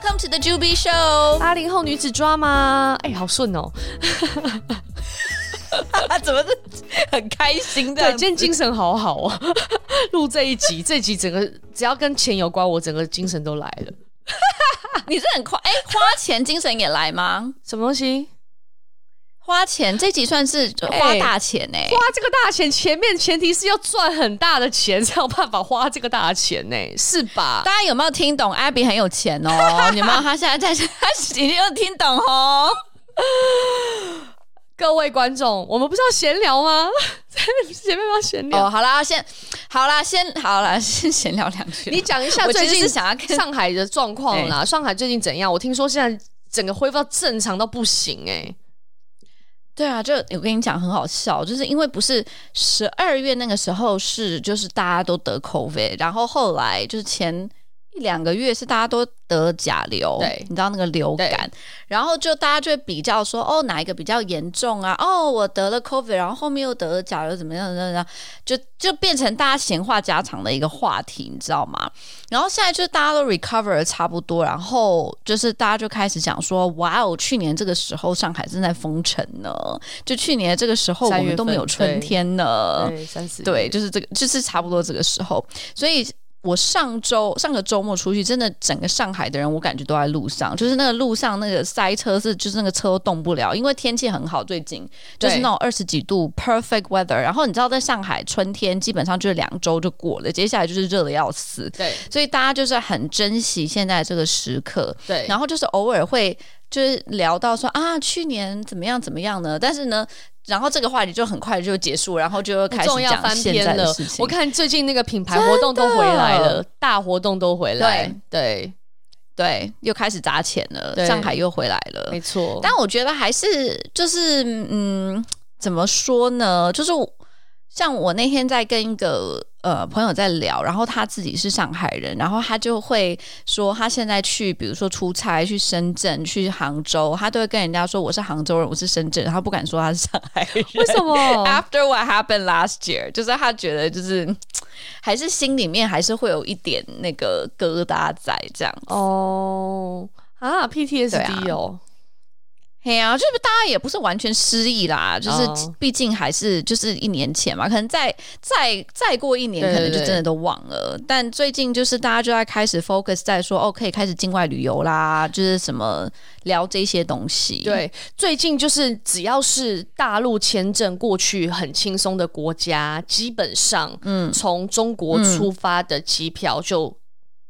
Welcome to the Juby Show，八零后女子抓吗？哎，好顺哦，怎么是很开心的？对，今天精神好好啊！录这一集，这一集整个只要跟钱有关，我整个精神都来了。你是很快哎，花钱精神也来吗？什么东西？花钱这集算是花大钱呢、欸欸？花这个大钱，前面前提是要赚很大的钱才有办法花这个大钱呢、欸，是吧？大家有没有听懂？Abby 很有钱哦，有没有？他现在在，他已经有听懂哦。各位观众，我们不是要闲聊吗？前面要闲聊哦。好啦，先好啦，先好啦，先闲聊两句。你讲一下最近想要看上海的状况啦。上海最近怎样？我听说现在整个恢复到正常到不行哎、欸。对啊，就我跟你讲很好笑，就是因为不是十二月那个时候是就是大家都得 COVID，然后后来就是前一两个月是大家都得甲流，对，你知道那个流感，然后就大家就会比较说，哦，哪一个比较严重啊？哦，我得了 COVID，然后后面又得了甲流，怎么样？怎么样？就就变成大家闲话家常的一个话题，你知道吗？然后现在就是大家都 recover 的差不多，然后就是大家就开始讲说，哇哦，去年这个时候上海正在封城呢，就去年这个时候我们都没有春天呢，对，三十，对，就是这个，就是差不多这个时候，所以。我上周上个周末出去，真的整个上海的人，我感觉都在路上，就是那个路上那个塞车是，就是那个车都动不了，因为天气很好，最近就是那种二十几度 perfect weather。然后你知道，在上海春天基本上就是两周就过了，接下来就是热的要死。对，所以大家就是很珍惜现在这个时刻。对，然后就是偶尔会就是聊到说啊，去年怎么样怎么样呢？但是呢。然后这个话题就很快就结束，然后就开始讲现在的事情。我看最近那个品牌活动都回来了，大活动都回来，对对对，又开始砸钱了，上海又回来了，没错。但我觉得还是就是嗯，怎么说呢？就是像我那天在跟一个。呃，朋友在聊，然后他自己是上海人，然后他就会说，他现在去，比如说出差去深圳、去杭州，他都会跟人家说我是杭州人，我是深圳人，他不敢说他是上海人。为什么？After what happened last year，就是他觉得就是 还是心里面还是会有一点那个疙瘩在这样。哦啊，PTSD 哦。对呀，就是大家也不是完全失忆啦，就是毕竟还是就是一年前嘛，可能再再再过一年，可能就真的都忘了。对对对，但最近就是大家就在开始 focus 在说，哦，可以开始境外旅游啦，就是什么聊这些东西。对，最近就是只要是大陆签证过去很轻松的国家，基本上，嗯，从中国出发的机票就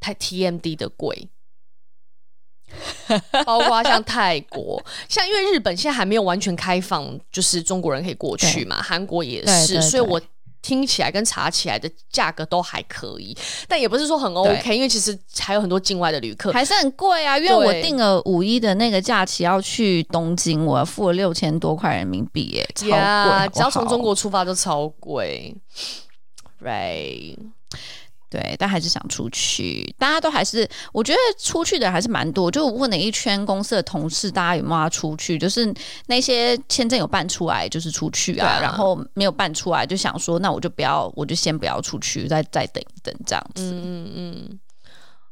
太 TMD 的贵。包括像泰国，像因为日本现在还没有完全开放，就是中国人可以过去嘛。韩国也是，所以我听起来跟查起来的价格都还可以，但也不是说很 OK，因为其实还有很多境外的旅客还是很贵啊。因为我订了五一的那个假期要去东京，我付了六千多块人民币耶，超贵，yeah, 只要从中国出发就超贵，Right。对，但还是想出去。大家都还是，我觉得出去的人还是蛮多。就我问了一圈公司的同事，大家有没有要出去？就是那些签证有办出来，就是出去啊。啊然后没有办出来，就想说，那我就不要，我就先不要出去，再再等一等这样子。嗯嗯嗯。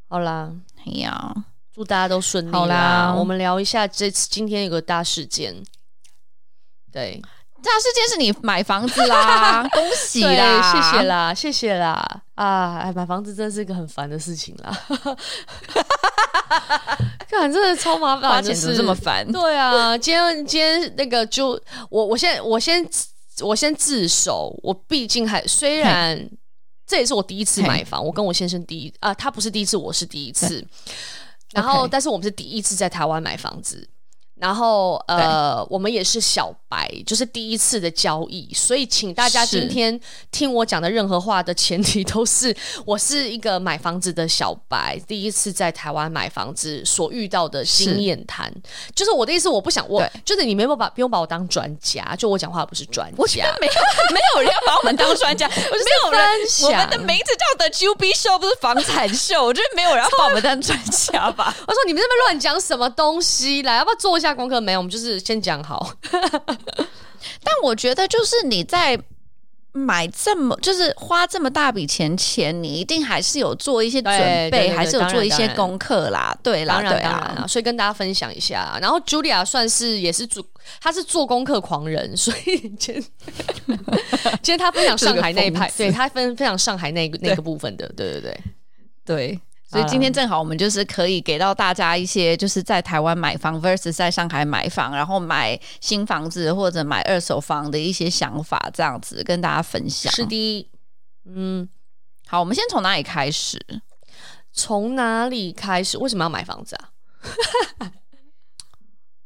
好啦，哎呀，祝大家都顺利啦。好啦，我们聊一下这次今天有个大事件。对。大事件是你买房子啦，恭喜啦，谢谢啦，谢谢啦。啊！买房子真的是一个很烦的事情啦，看真的超麻烦，花钱怎么这么烦？对啊，今天今天那个就我我先我先我先自首，我毕竟还虽然这也是我第一次买房，我跟我先生第一啊，他不是第一次，我是第一次，然后但是我们是第一次在台湾买房子。然后，呃，我们也是小白，就是第一次的交易，所以请大家今天听我讲的任何话的前提都是我是一个买房子的小白，第一次在台湾买房子所遇到的经验谈。就是我的意思，我不想我就是你没有把不用把我当专家，就我讲话不是专家，我觉得没有 没有人要把我们当专家，我是没有人。我们的名字叫 The Juby Show，不是房产秀，我觉得没有人要把我们当专家吧？我说你们这边乱讲什么东西来，要不要做一下？下功课没有，我们就是先讲好。但我觉得，就是你在买这么就是花这么大笔钱钱，你一定还是有做一些准备，还是有做一些功课啦。对啦，对啦，所以跟大家分享一下。然后 Julia 算是也是做，她是做功课狂人，所以今天 今天她分享上海那一派，对她分分享上海那个那个部分的，对对对对。所以今天正好我们就是可以给到大家一些，就是在台湾买房 versus 在上海买房，然后买新房子或者买二手房的一些想法，这样子跟大家分享。是的，嗯，好，我们先从哪里开始？从哪里开始？为什么要买房子啊？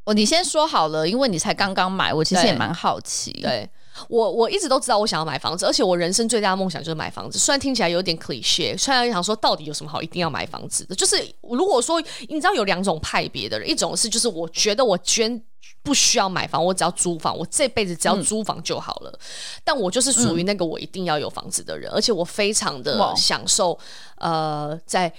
哦，你先说好了，因为你才刚刚买，我其实也蛮好奇。对。对我我一直都知道我想要买房子，而且我人生最大的梦想就是买房子。虽然听起来有点 cliché，虽然想说到底有什么好一定要买房子的，就是如果说你知道有两种派别的人，一种是就是我觉得我捐不需要买房，我只要租房，我这辈子只要租房就好了。嗯、但我就是属于那个我一定要有房子的人，嗯、而且我非常的享受呃在。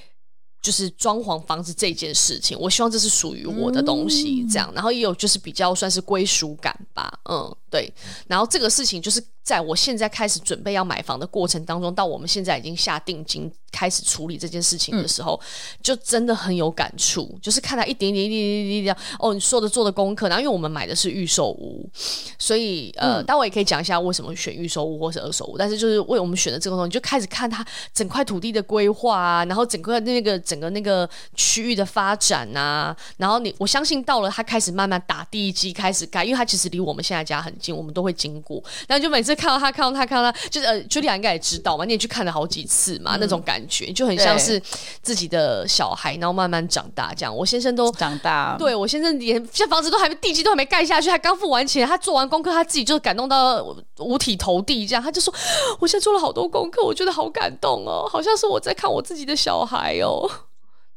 就是装潢房子这件事情，我希望这是属于我的东西，这样，然后也有就是比较算是归属感吧，嗯，对，然后这个事情就是在我现在开始准备要买房的过程当中，到我们现在已经下定金。开始处理这件事情的时候，嗯、就真的很有感触。就是看他一点点、一点点、一点点哦，你说的做的功课。然后，因为我们买的是预售屋，所以呃，待会、嗯、也可以讲一下为什么选预售屋或是二手屋。但是，就是为我们选的这个东西，你就开始看它整块土地的规划啊，然后整个那个整个那个区域的发展啊。然后你，我相信到了他开始慢慢打地基，开始盖，因为他其实离我们现在家很近，我们都会经过。然后就每次看到他，看到他，看到他，就是呃，Julia 应该也知道嘛，你也去看了好几次嘛，嗯、那种感觉。就很像是自己的小孩，然后慢慢长大这样。我先生都长大，对我先生连现在房子都还没地基都还没盖下去，还刚付完钱，他做完功课，他自己就感动到五体投地这样。他就说：“我现在做了好多功课，我觉得好感动哦，好像是我在看我自己的小孩哦。”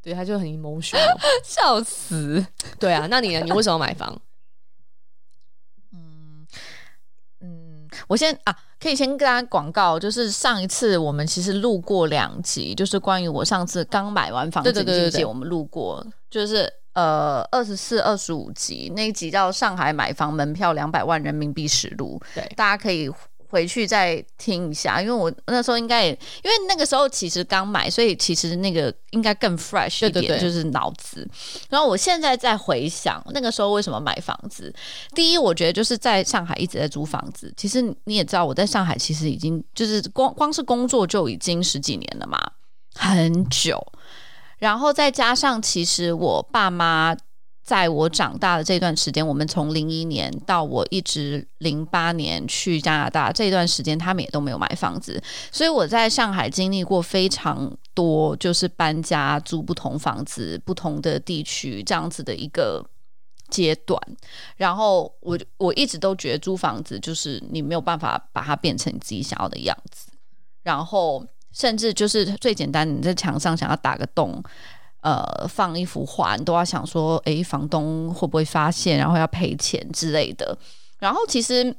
对，他就很 emotional，笑死。对啊，那你呢？你为什么买房？我先啊，可以先跟大家广告，就是上一次我们其实录过两集，就是关于我上次刚买完房子那集，我们录过，就是呃二十四、二十五集那一集叫《上海买房门票两百万人民币实录》，对，大家可以。回去再听一下，因为我那时候应该也，因为那个时候其实刚买，所以其实那个应该更 fresh 一点，对对对，就是脑子。然后我现在在回想那个时候为什么买房子。第一，我觉得就是在上海一直在租房子。其实你也知道，我在上海其实已经就是光光是工作就已经十几年了嘛，很久。然后再加上其实我爸妈。在我长大的这段时间，我们从零一年到我一直零八年去加拿大这段时间，他们也都没有买房子，所以我在上海经历过非常多，就是搬家、租不同房子、不同的地区这样子的一个阶段。然后我我一直都觉得租房子就是你没有办法把它变成你自己想要的样子，然后甚至就是最简单，你在墙上想要打个洞。呃，放一幅画，你都要想说，哎，房东会不会发现，然后要赔钱之类的。然后其实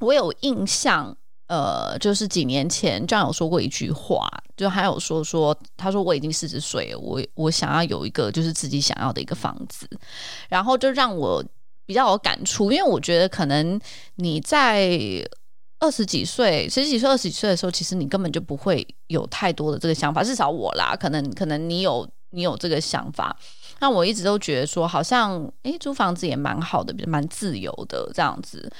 我有印象，呃，就是几年前这样有说过一句话，就还有说说，他说我已经四十岁，我我想要有一个就是自己想要的一个房子，然后就让我比较有感触，因为我觉得可能你在二十几岁、十几岁、二十几岁的时候，其实你根本就不会有太多的这个想法，至少我啦，可能可能你有。你有这个想法，那我一直都觉得说，好像诶，租房子也蛮好的，蛮自由的这样子。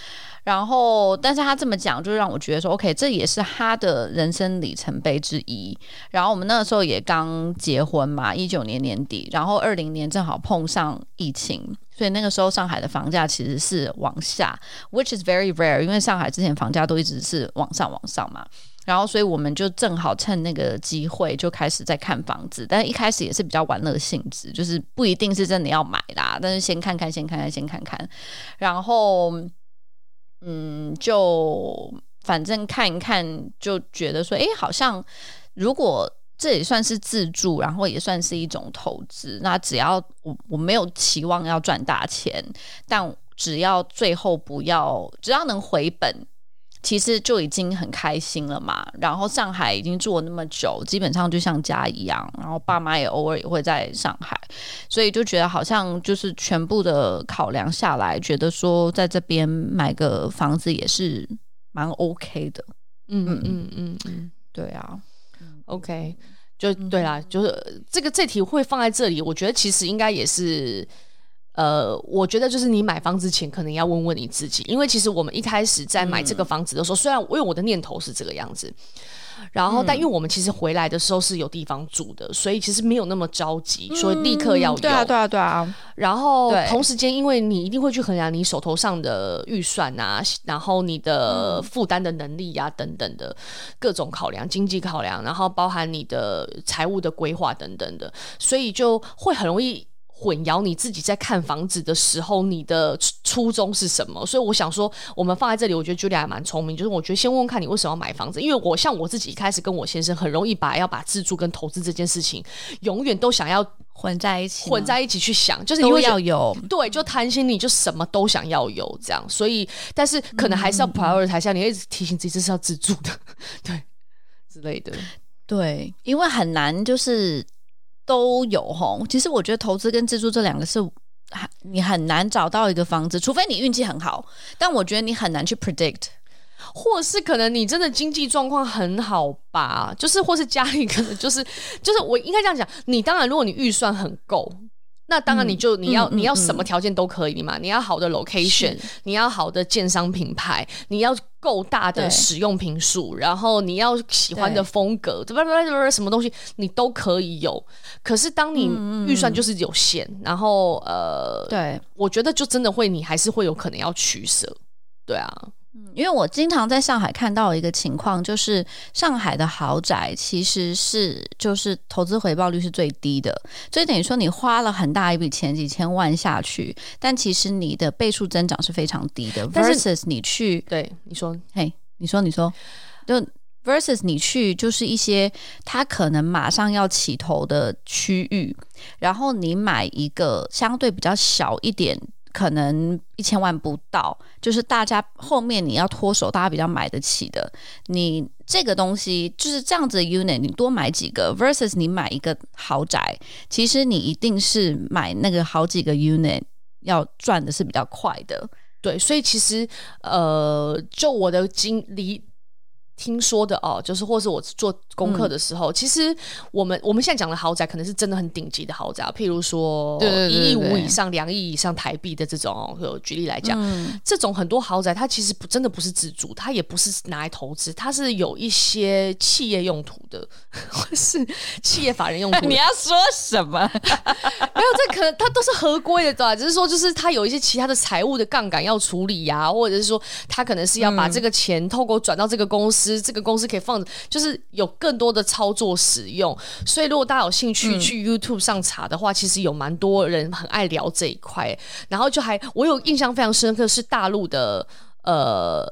然后，但是他这么讲，就让我觉得说，OK，这也是他的人生里程碑之一。然后我们那个时候也刚结婚嘛，一九年年底，然后二零年正好碰上疫情，所以那个时候上海的房价其实是往下，which is very rare，因为上海之前房价都一直是往上往上嘛。然后，所以我们就正好趁那个机会就开始在看房子，但是一开始也是比较玩乐性质，就是不一定是真的要买啦，但是先看看，先看看，先看看。然后，嗯，就反正看一看，就觉得说，哎，好像如果这也算是自住，然后也算是一种投资，那只要我我没有期望要赚大钱，但只要最后不要，只要能回本。其实就已经很开心了嘛。然后上海已经住了那么久，基本上就像家一样。然后爸妈也偶尔也会在上海，所以就觉得好像就是全部的考量下来，觉得说在这边买个房子也是蛮 OK 的。嗯嗯嗯嗯嗯，对啊，OK，就对啦，就是这个这题会放在这里，我觉得其实应该也是。呃，我觉得就是你买房之前可能要问问你自己，因为其实我们一开始在买这个房子的时候，嗯、虽然因为我的念头是这个样子，然后、嗯、但因为我们其实回来的时候是有地方住的，所以其实没有那么着急，所以立刻要有。对啊，对啊，对啊。然后同时间，因为你一定会去衡量你手头上的预算啊，然后你的负担的能力呀、啊、等等的各种考量，经济考量，然后包含你的财务的规划等等的，所以就会很容易。混淆你自己在看房子的时候，你的初衷是什么？所以我想说，我们放在这里，我觉得 Julia 还蛮聪明。就是我觉得先问问看你为什么要买房子，因为我像我自己一开始跟我先生很容易把要把自住跟投资这件事情，永远都想要混在一起，混在一起去想，就是你会要有对，就贪心，你就什么都想要有这样。所以，但是可能还是要 prioritize 下，你一直提醒自己这是要自住的，对之类的。对，因为很难就是。都有齁，其实我觉得投资跟自住这两个是，你很难找到一个房子，除非你运气很好。但我觉得你很难去 predict，或是可能你真的经济状况很好吧，就是或是家里可能就是就是我应该这样讲，你当然如果你预算很够。那当然，你就你要、嗯、你要什么条件都可以嘛。你要好的 location，你要好的建商品牌，你要够大的使用坪数，然后你要喜欢的风格，对什么东西你都可以有。可是当你预算就是有限，嗯、然后呃，对，我觉得就真的会，你还是会有可能要取舍，对啊。因为我经常在上海看到一个情况，就是上海的豪宅其实是就是投资回报率是最低的，所以等于说你花了很大一笔钱几千万下去，但其实你的倍数增长是非常低的。versus 你去对你说，嘿，你说你说，就 versus 你去就是一些它可能马上要起头的区域，然后你买一个相对比较小一点。可能一千万不到，就是大家后面你要脱手，大家比较买得起的。你这个东西就是这样子的 unit，你多买几个 versus 你买一个豪宅，其实你一定是买那个好几个 unit 要赚的是比较快的。对，所以其实呃，就我的经历。听说的哦，就是或是我做功课的时候，嗯、其实我们我们现在讲的豪宅，可能是真的很顶级的豪宅，譬如说一亿五以上、两亿以上台币的这种。哦，举例来讲，嗯、这种很多豪宅，它其实不真的不是自住，它也不是拿来投资，它是有一些企业用途的，或是企业法人用途。你要说什么？没有，这可能它都是合规的，对吧？只是说，就是它有一些其他的财务的杠杆要处理呀、啊，或者是说，它可能是要把这个钱透过转到这个公司。这个公司可以放，就是有更多的操作使用，所以如果大家有兴趣去 YouTube 上查的话，嗯、其实有蛮多人很爱聊这一块。然后就还我有印象非常深刻是大陆的呃。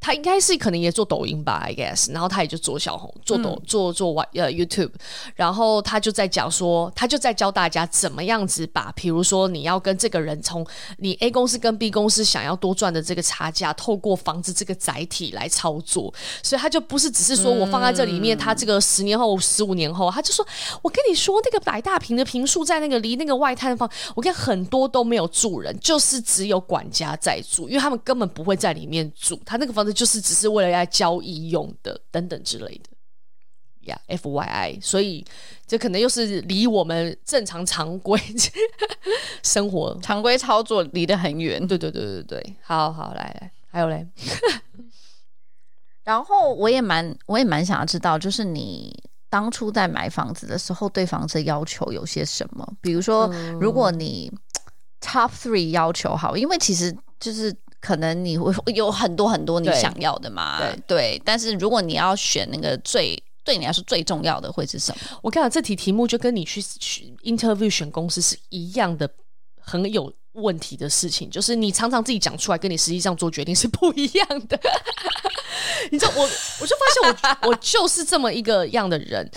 他应该是可能也做抖音吧，I guess，然后他也就做小红，做抖，做做呃 YouTube，然后他就在讲说，他就在教大家怎么样子把，比如说你要跟这个人从你 A 公司跟 B 公司想要多赚的这个差价，透过房子这个载体来操作，所以他就不是只是说我放在这里面，他这个十年后、十五年后，他就说，我跟你说那个百大坪的平数在那个离那个外滩方，我看很多都没有住人，就是只有管家在住，因为他们根本不会在里面住，他那个房子。就是只是为了要交易用的等等之类的，呀、yeah，FYI，所以这可能又是离我们正常常规 生活、常规操作离得很远。对对对对对，好好来来，还有嘞，然后我也蛮我也蛮想要知道，就是你当初在买房子的时候，对房子的要求有些什么？比如说，如果你 top three 要求好，因为其实就是。可能你会有很多很多你想要的嘛？对，对，但是如果你要选那个最对你来说最重要的会是什么？我跟你讲，这题题目就跟你去 interview 选公司是一样的，很有问题的事情，就是你常常自己讲出来，跟你实际上做决定是不一样的。你知道，我我就发现我我就是这么一个样的人。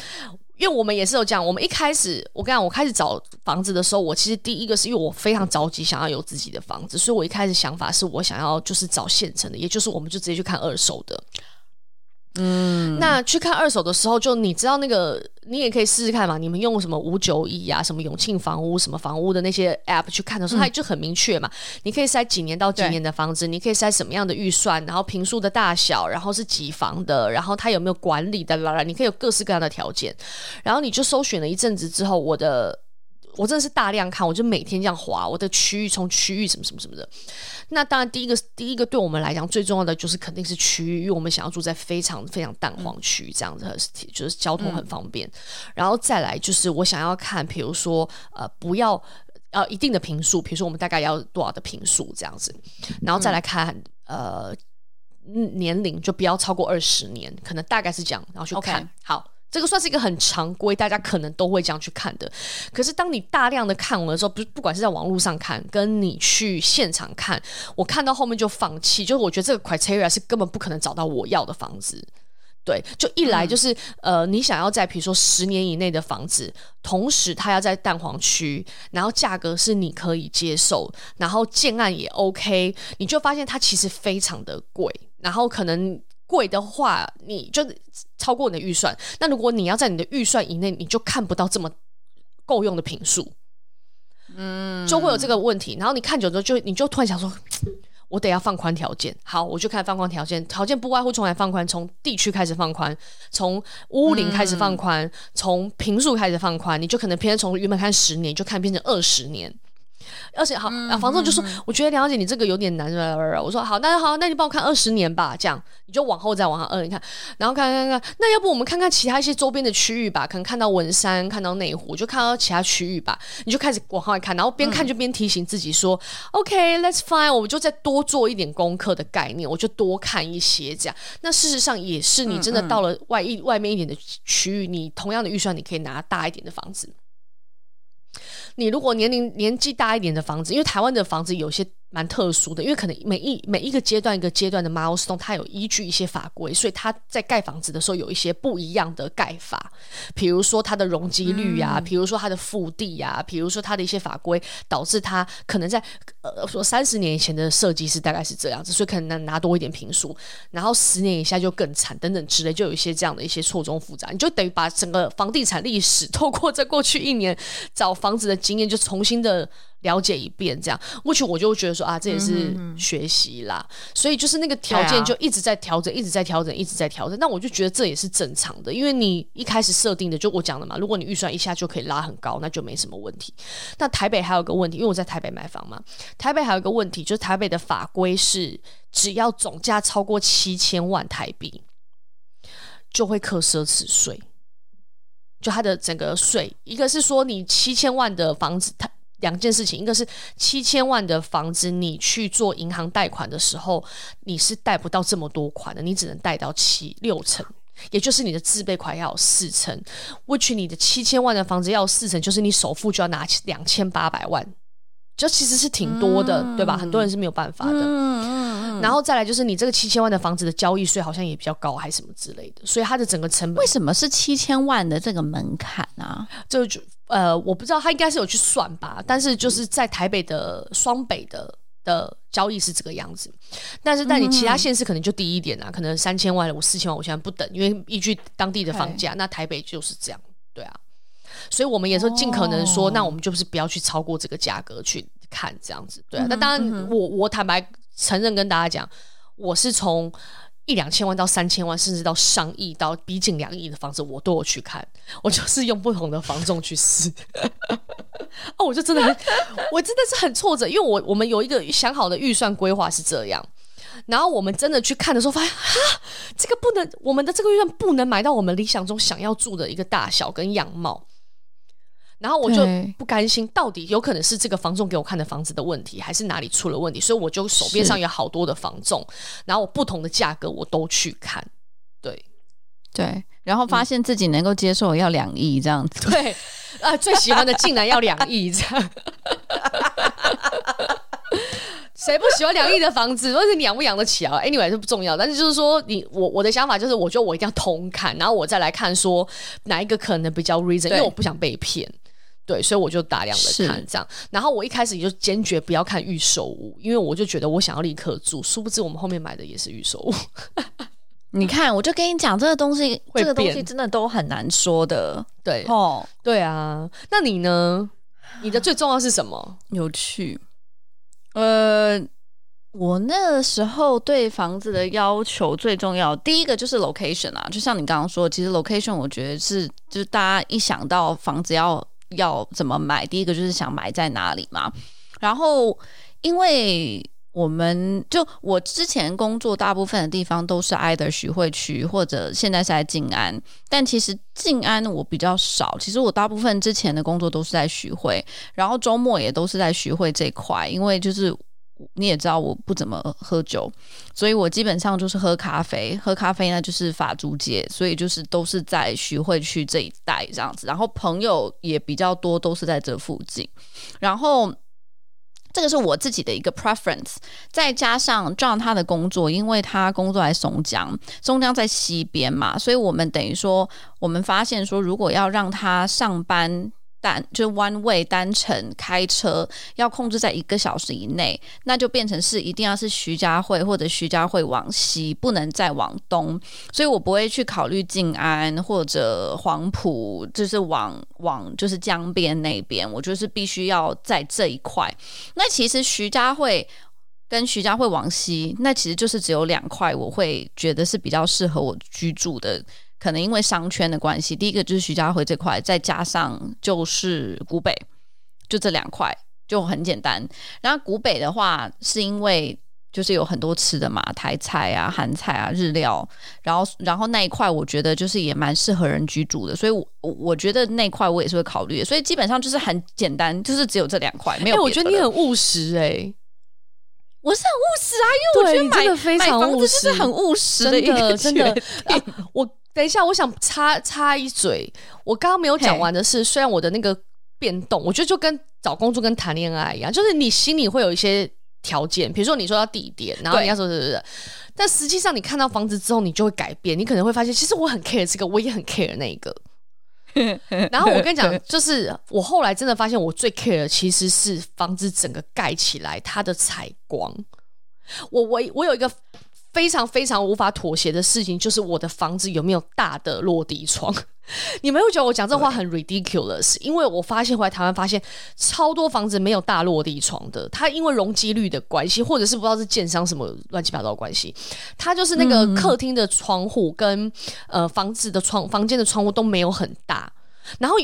因为我们也是有这样，我们一开始我跟你讲，我开始找房子的时候，我其实第一个是因为我非常着急想要有自己的房子，所以我一开始想法是我想要就是找现成的，也就是我们就直接去看二手的。嗯，那去看二手的时候，就你知道那个，你也可以试试看嘛。你们用什么五九一啊，什么永庆房屋，什么房屋的那些 app 去看的时候，嗯、它就很明确嘛。你可以筛几年到几年的房子，你可以筛什么样的预算，然后平数的大小，然后是几房的，然后它有没有管理的啦啦，你可以有各式各样的条件。然后你就搜寻了一阵子之后，我的。我真的是大量看，我就每天这样划我的区域，从区域什么什么什么的。那当然，第一个第一个对我们来讲最重要的就是肯定是区域，因为我们想要住在非常非常淡黄区这样子，就是交通很方便。嗯、然后再来就是我想要看，比如说呃，不要呃一定的平数，比如说我们大概要多少的平数这样子。然后再来看、嗯、呃年龄，就不要超过二十年，可能大概是这样，然后去看 Okay. 好。这个算是一个很常规，大家可能都会这样去看的。可是当你大量的看完的时候，不不管是在网络上看，跟你去现场看，我看到后面就放弃，就是我觉得这个 criteria 是根本不可能找到我要的房子。对，就一来就是、呃，你想要在比如说十年以内的房子，同时它要在蛋黄区，然后价格是你可以接受，然后建案也 OK，你就发现它其实非常的贵，然后可能。贵的话，你就超过你的预算。那如果你要在你的预算以内，你就看不到这么够用的坪数，嗯，就会有这个问题。然后你看久之后，就你就突然想说，我得要放宽条件。好，我就看放宽条件，条件不外乎从哪放宽，从地区开始放宽，从屋龄开始放宽，从平数开始放宽。你就可能偏从原本看十年，就看变成二十年。而且好，啊，房东就说，我觉得梁小姐你这个有点难。我说好，那好，那你帮我看二十年吧，这样你就往后再往上二，你看，然后看看看，那要不我们看看其他一些周边的区域吧，可能看到文山，看到内湖，就看到其他区域吧，你就开始往后看，然后边看就边提醒自己说、嗯、，OK，let's fine，我们就再多做一点功课的概念，我就多看一些这样。那事实上也是，你真的到了外一外面一点的区域，你同样的预算，你可以拿大一点的房子。你如果年龄年纪大一点的房子，因为台湾的房子有些。蛮特殊的，因为可能每一每一个阶段一个阶段的 milestone，它有依据一些法规，所以它在盖房子的时候有一些不一样的盖法，比如说它的容积率呀、啊，比、嗯、如说它的腹地呀、啊，比如说它的一些法规，导致它可能在呃说三十年以前的设计是大概是这样子，所以可能能拿多一点评数，然后十年以下就更惨等等之类，就有一些这样的一些错综复杂，你就等于把整个房地产历史透过这过去一年找房子的经验，就重新的。了解一遍，这样，或许我就觉得说啊，这也是学习啦，所以就是那个条件就一直在调整，啊、一直在调整，一直在调整。那我就觉得这也是正常的，因为你一开始设定的，就我讲的嘛，如果你预算一下就可以拉很高，那就没什么问题。那台北还有个问题，因为我在台北买房嘛，台北还有一个问题，就是台北的法规是，只要总价超过七千万台币，就会课奢侈税。就它的整个税，一个是说你七千万的房子，它。两件事情，一个是七千万的房子，你去做银行贷款的时候，你是贷不到这么多款的，你只能贷到七六成，也就是你的自备款要有四成。which 你的七千万的房子要有四成，就是你首付就要拿两千八百万，这其实是挺多的，嗯、对吧？很多人是没有办法的。嗯嗯、然后再来就是你这个七千万的房子的交易税好像也比较高，还是什么之类的，所以它的整个成本为什么是七千万的这个门槛啊？这就。呃，我不知道他应该是有去算吧，但是就是在台北的双北的的交易是这个样子，但是在你其他县市可能就低一点啊，嗯、可能三千万、五四千万，我现在不等，因为依据当地的房价，那台北就是这样，对啊，所以我们也是尽可能说，哦、那我们就是不要去超过这个价格去看这样子，对啊，那、嗯、当然我，我我坦白承认跟大家讲，我是从。一两千万到三千万，甚至到上亿到逼近两亿的房子，我都有去看。我就是用不同的房仲去试。哦，我就真的很，我真的是很挫折，因为我我们有一个想好的预算规划是这样，然后我们真的去看的时候，发现啊，这个不能，我们的这个预算不能买到我们理想中想要住的一个大小跟样貌。然后我就不甘心，到底有可能是这个房仲给我看的房子的问题，还是哪里出了问题？所以我就手边上有好多的房仲，然后我不同的价格我都去看，对对，然后发现自己能够接受要两亿这样子，嗯、对啊，最喜欢的竟然要两亿这样，谁不喜欢两亿的房子？或是你养不养得起啊？Anyway 是不重要，但是就是说你我我的想法就是，我觉得我一定要通看，然后我再来看说哪一个可能比较 reason，因为我不想被骗。对，所以我就大量的看这样，然后我一开始也就坚决不要看预售屋，因为我就觉得我想要立刻住，殊不知我们后面买的也是预售屋。你看，我就跟你讲，这个东西，这个东西真的都很难说的。对，哦，对啊。那你呢？你的最重要是什么？有趣。呃，我那时候对房子的要求最重要，第一个就是 location 啊，就像你刚刚说，其实 location 我觉得是，就是大家一想到房子要要怎么买，第一个就是想买在哪里嘛。然后，因为我们就我之前工作大部分的地方都是挨的徐汇区，或者现在是在静安，但其实静安我比较少。其实我大部分之前的工作都是在徐汇，然后周末也都是在徐汇这块，因为就是你也知道我不怎么喝酒，所以我基本上就是喝咖啡，喝咖啡呢就是法租界，所以就是都是在徐汇区这一带这样子，然后朋友也比较多，都是在这附近，然后。这个是我自己的一个 preference，再加上 John 他的工作，因为他工作在松江，松江在西边嘛，所以我们等于说，我们发现说，如果要让他上班。单就 one way 单程开车要控制在一个小时以内，那就变成是一定要是徐家汇或者徐家汇往西，不能再往东。所以我不会去考虑静安或者黄埔，就是往往就是江边那边，我就是必须要在这一块。那其实徐家汇跟徐家汇往西，那其实就是只有两块，我会觉得是比较适合我居住的。可能因为商圈的关系，第一个就是徐家汇这块，再加上就是古北，就这两块就很简单。然后古北的话，是因为就是有很多吃的嘛，台菜啊、韩菜啊、日料，然后然后那一块我觉得就是也蛮适合人居住的，所以我我觉得那块我也是会考虑。所以基本上就是很简单，就是只有这两块，没有、欸。我觉得你很务实哎、欸，我是很务实啊，因为我觉得买真的非常务实，就是很务实的一个真的真的、啊、我。等一下，我想插插一嘴，我刚刚没有讲完的是，虽然我的那个变动，我觉得就跟找工作跟谈恋爱一样，就是你心里会有一些条件，比如说你说要地点，然后你要说是不是？但实际上你看到房子之后，你就会改变，你可能会发现，其实我很 care 这个，我也很 care 那个。然后我跟你讲，就是我后来真的发现，我最 care 的其实是房子整个盖起来它的采光。我我我有一个。非常非常无法妥协的事情，就是我的房子有没有大的落地窗？你们会觉得我讲这话很 ridiculous，因为我发现回来台湾发现超多房子没有大落地窗的，它因为容积率的关系，或者是不知道是建商什么乱七八糟的关系，它就是那个客厅的窗户跟、嗯、呃房子的窗房间的窗户都没有很大，然后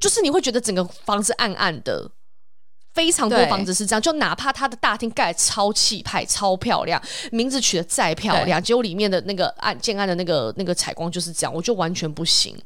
就是你会觉得整个房子暗暗的。非常多房子是这样，就哪怕它的大厅盖超气派、超漂亮，名字取得再漂亮，结果里面的那个暗建案的那个那个采光就是这样，我就完全不行。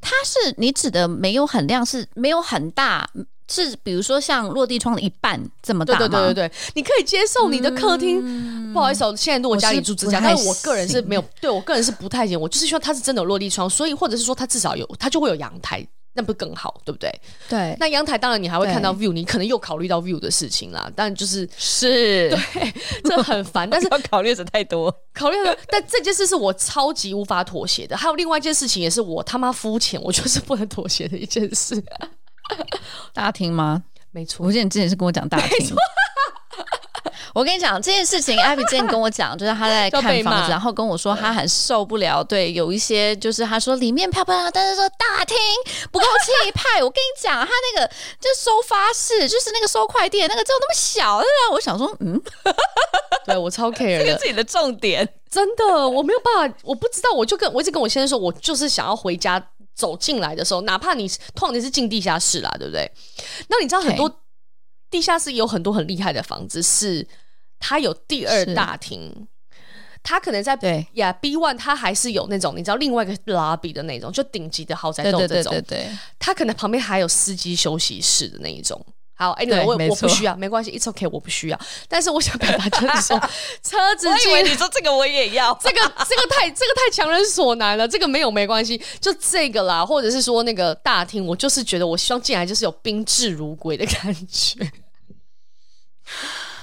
它是你指的没有很亮，是没有很大，是比如说像落地窗的一半这么大吗？对对对对对，你可以接受你的客厅。嗯、不好意思，我现在如果家里住自家，但是我个人是没有，对我个人是不太行。我就是希望它是真的有落地窗，所以或者是说它至少有，它就会有阳台。那不更好，对不对？对。那阳台当然你还会看到 view，你可能又考虑到 view 的事情啦。但就是是，对，这很烦。但是要考虑的太多，考虑的。但这件事是我超级无法妥协的。还有另外一件事情，也是我他妈肤浅，我就是不能妥协的一件事。大厅吗？没错。我记得你之前是跟我讲大厅。我跟你讲这件事情，Abby 之前跟我讲，就是他在 看房子，然后跟我说他很受不了。对，有一些就是他说里面漂漂亮亮，但是说大厅不够气派。我跟你讲，他那个就收发室，就是那个收快递那个，只有那么小。我想说，嗯，对我超 care 的，这个自己的重点，真的我没有办法，我不知道，我就跟我一直跟我先生说，我就是想要回家走进来的时候，哪怕你通常你是进地下室啦，对不对？那你知道很多地下室有很多很厉害的房子是。它有第二大厅，他可能在对呀、yeah, B one，它还是有那种你知道另外一个 lobby 的那种，就顶级的豪宅栋这种。对对对，它可能旁边还有司机休息室的那一种。好，哎、anyway，我我不需要，没关系，It's okay，我不需要。但是我想表达就是说，车子，我以为你说这个我也要，这个这个太这个太强人所难了，这个没有没关系，就这个啦，或者是说那个大厅，我就是觉得我希望进来就是有宾至如归的感觉。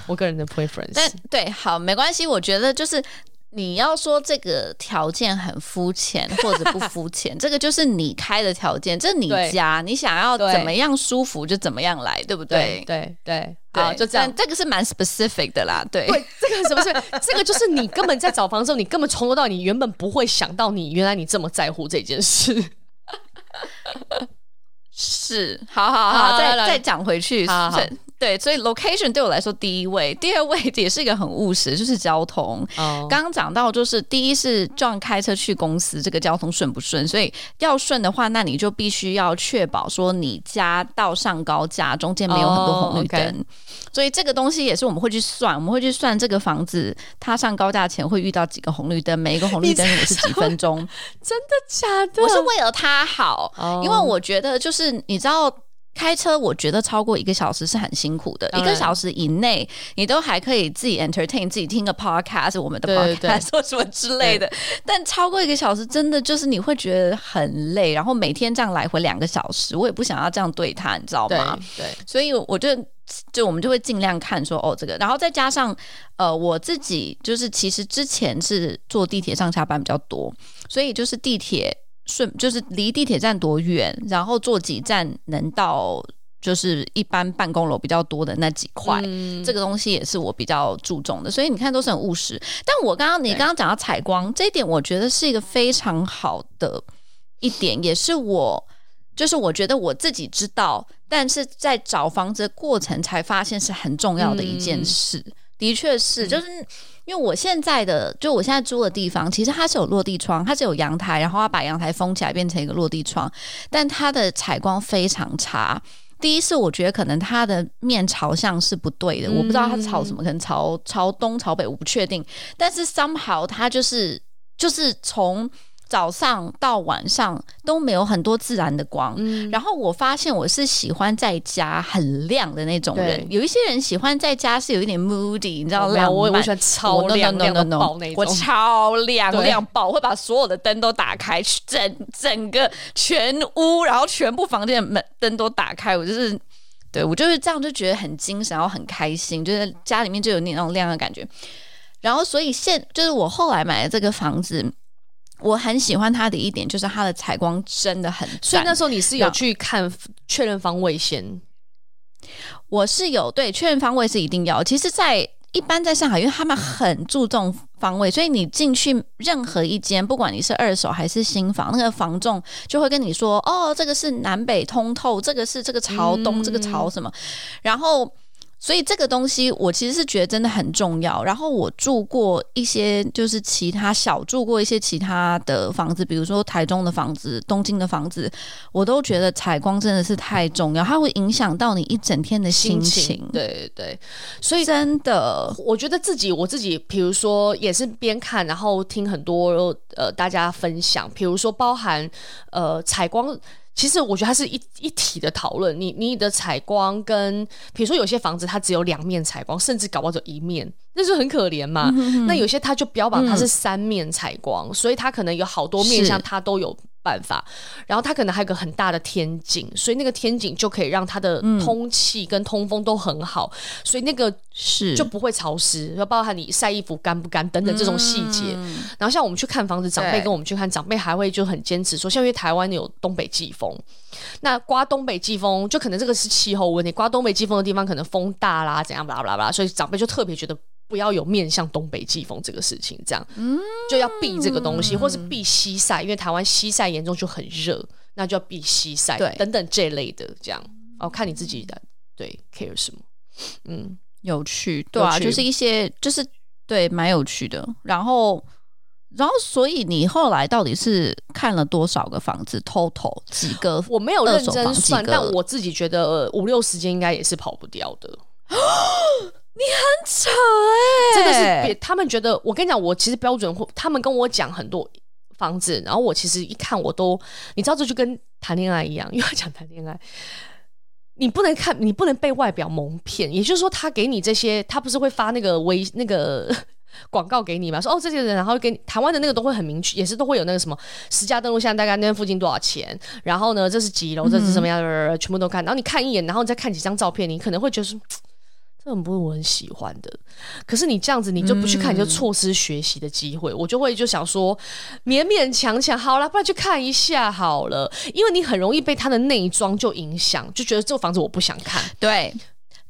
我个人的 preference，但对，好，没关系。我觉得就是你要说这个条件很肤浅 或者不肤浅，这个就是你开的条件，这是你家，你想要怎么样舒服就怎么样来，对不对？对对，对。对，就这样。这个是蛮 specific 的啦，对。对，这个什么是？这个就是你根本在找房的时候，你根本从头到尾你原本不会想到，你原来你这么在乎这件事。是，好好好，好再再讲回去。好好对，所以 location 对我来说第一位，第二位 也是一个很务实，就是交通。Oh. 刚刚讲到，就是第一是 John 开车去公司，这个交通顺不顺？所以要顺的话，那你就必须要确保说你家到上高架中间没有很多红绿灯。Oh, okay. 所以这个东西也是我们会去算，我们会去算这个房子它上高架前会遇到几个红绿灯，每一个红绿灯也是几分钟。真的假的？我是为了它好，oh. 因为我觉得就是你知道。开车我觉得超过一个小时是很辛苦的，一个小时以内你都还可以自己 entertain 自己听个 podcast，我们的 podcast 或什么之类的。但超过一个小时，真的就是你会觉得很累，然后每天这样来回两个小时，我也不想要这样对他，你知道吗？对，所以我就就我们就会尽量看说哦这个，然后再加上呃我自己就是其实之前是坐地铁上下班比较多，所以就是地铁。顺就是离地铁站多远，然后坐几站能到，就是一般办公楼比较多的那几块，嗯、这个东西也是我比较注重的。所以你看都是很务实。但我刚刚你刚刚讲到采光这一点，我觉得是一个非常好的一点，也是我就是我觉得我自己知道，但是在找房子的过程才发现是很重要的一件事。嗯、的确是，就是。因为我现在的就我现在租的地方，其实它是有落地窗，它是有阳台，然后它把阳台封起来变成一个落地窗，但它的采光非常差。第一是我觉得可能它的面朝向是不对的，我不知道它朝什么，可能朝朝东朝北，我不确定。但是 somehow 它就是就是从。早上到晚上都没有很多自然的光，嗯、然后我发现我是喜欢在家很亮的那种人。有一些人喜欢在家是有一点 moody，你知道吗？我我喜欢超亮亮的爆那种，我超亮亮爆，我会把所有的灯都打开，整整个全屋，然后全部房间的门灯都打开。我就是对我就是这样，就觉得很精神，然后很开心，就是家里面就有那种亮的感觉。然后所以现就是我后来买的这个房子。我很喜欢它的一点就是它的采光真的很，所以那时候你是有去看确认方位先？我是有对确认方位是一定要。其实，在一般在上海，因为他们很注重方位，所以你进去任何一间，不管你是二手还是新房，那个房仲就会跟你说：“哦，这个是南北通透，这个是这个朝东，嗯、这个朝什么。”然后。所以这个东西我其实是觉得真的很重要。然后我住过一些，就是其他小住过一些其他的房子，比如说台中的房子、东京的房子，我都觉得采光真的是太重要，它会影响到你一整天的心情。心情对对，所以真的，我觉得自己我自己，比如说也是边看，然后听很多呃大家分享，比如说包含呃采光。其实我觉得它是一一体的讨论。你你的采光跟，比如说有些房子它只有两面采光，甚至搞不好只有一面，那就很可怜嘛。那有些它就标榜它是三面采光，嗯、所以它可能有好多面向它都有办法。然后它可能还有个很大的天井，所以那个天井就可以让它的通气跟通风都很好，嗯、所以那个是就不会潮湿，要包含你晒衣服干不干等等这种细节。嗯、然后像我们去看房子，长辈跟我们去看，长辈还会就很坚持说，像因为台湾有东北季风。那刮东北季风，就可能这个是气候问题。刮东北季风的地方，可能风大啦，怎样，巴拉巴拉巴拉，所以长辈就特别觉得不要有面向东北季风这个事情，这样，嗯，就要避这个东西，或是避西晒，因为台湾西晒严重就很热，那就要避西晒，对，等等这类的，这样，哦，看你自己的，对，care 什么，嗯，有趣，对啊，就是一些，就是对，蛮有趣的，然后。然后，所以你后来到底是看了多少个房子？total 几个？我没有认真算，但我自己觉得五六十间应该也是跑不掉的。你很扯哎、欸，真的是别。他们觉得，我跟你讲，我其实标准会，他们跟我讲很多房子，然后我其实一看，我都，你知道，这就跟谈恋爱一样，又要讲谈恋爱，你不能看，你不能被外表蒙骗。也就是说，他给你这些，他不是会发那个微那个。广告给你嘛？说哦，这些人，然后给你台湾的那个都会很明确，也是都会有那个什么实价登录，现在大概那边附近多少钱？然后呢，这是几楼？这是什么样的？嗯、全部都看。然后你看一眼，然后你再看几张照片，你可能会觉得说，这很不是我很喜欢的。可是你这样子，你就不去看，你就错失学习的机会。嗯、我就会就想说，勉勉强强好了，不然去看一下好了，因为你很容易被它的内装就影响，就觉得这个房子我不想看。对。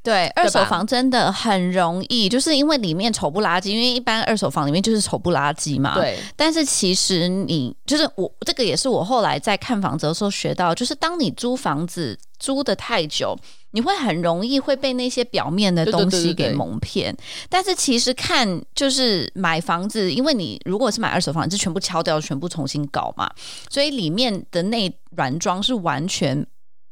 对，二手房真的很容易，就是因为里面丑不拉几，因为一般二手房里面就是丑不拉几嘛。对，但是其实你就是我，这个也是我后来在看房子的时候学到，就是当你租房子租的太久，你会很容易会被那些表面的东西给蒙骗。对对对对，但是其实看就是买房子，因为你如果是买二手房，你是全部敲掉，全部重新搞嘛，所以里面的内软装是完全。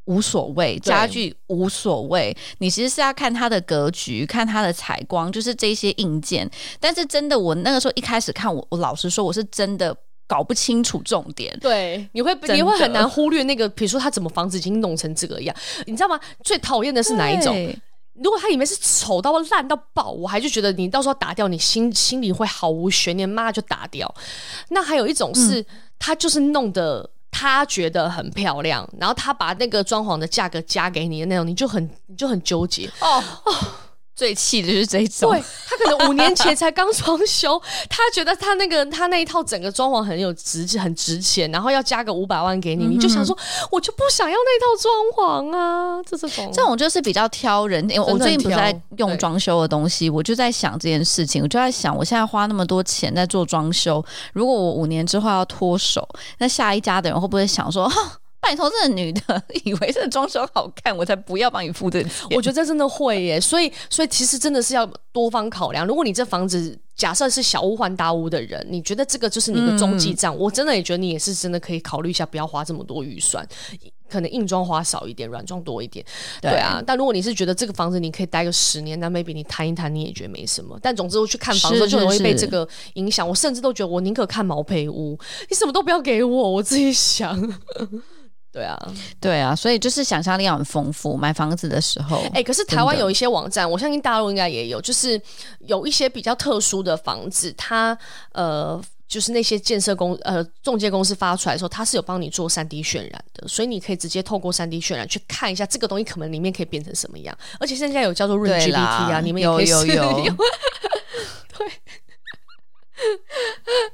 无所谓，家具无所谓，你其实是要看它的格局，看它的采光，就是这些硬件。但是真的，我那个时候一开始看，我我老实说，我是真的搞不清楚重点。对，你会你会很难忽略那个，比如说他怎么房子已经弄成这个样，你知道吗？最讨厌的是哪一种？如果它里面是丑到烂到爆，我还就觉得你到时候打掉，你心心里会毫无悬念，妈就打掉。那还有一种是，他、嗯、就是弄的。他觉得很漂亮，然后他把那个装潢的价格加给你的那种，你就很你就很纠结哦哦。最气的就是这一种，对，他可能五年前才刚装修，他觉得他那个他那一套整个装潢很有值很值钱，然后要加个五百万给你，嗯、你就想说，我就不想要那套装潢啊，这这种。这种就是比较挑人，因为我最近不是在用装修的东西，我就在想这件事情，我就在想，我现在花那么多钱在做装修，如果我五年之后要脱手，那下一家的人会不会想说，拜托，这个女的以为这个装修好看，我才不要帮你付这个钱。我觉得这真的会耶，所以，所以其实真的是要多方考量。如果你这房子假设是小屋换大屋的人，你觉得这个就是你的中继站，嗯、我真的也觉得你也是真的可以考虑一下，不要花这么多预算，可能硬装花少一点，软装多一点。对啊，但如果你是觉得这个房子你可以待个十年，那 maybe 你谈一谈，你也觉得没什么。但总之，我去看房子就容易被这个影响。我甚至都觉得，我宁可看毛坯屋，你什么都不要给我，我自己想。对啊，对啊，所以就是想象力要很丰富。买房子的时候，哎、欸，可是台湾有一些网站，我相信大陆应该也有，就是有一些比较特殊的房子，它呃，就是那些建设公呃中介公司发出来的时候，它是有帮你做三 D 渲染的，所以你可以直接透过三 D 渲染去看一下这个东西可能里面可以变成什么样。而且现在有叫做润 GPT 啊，你们也可以有有有，有 对。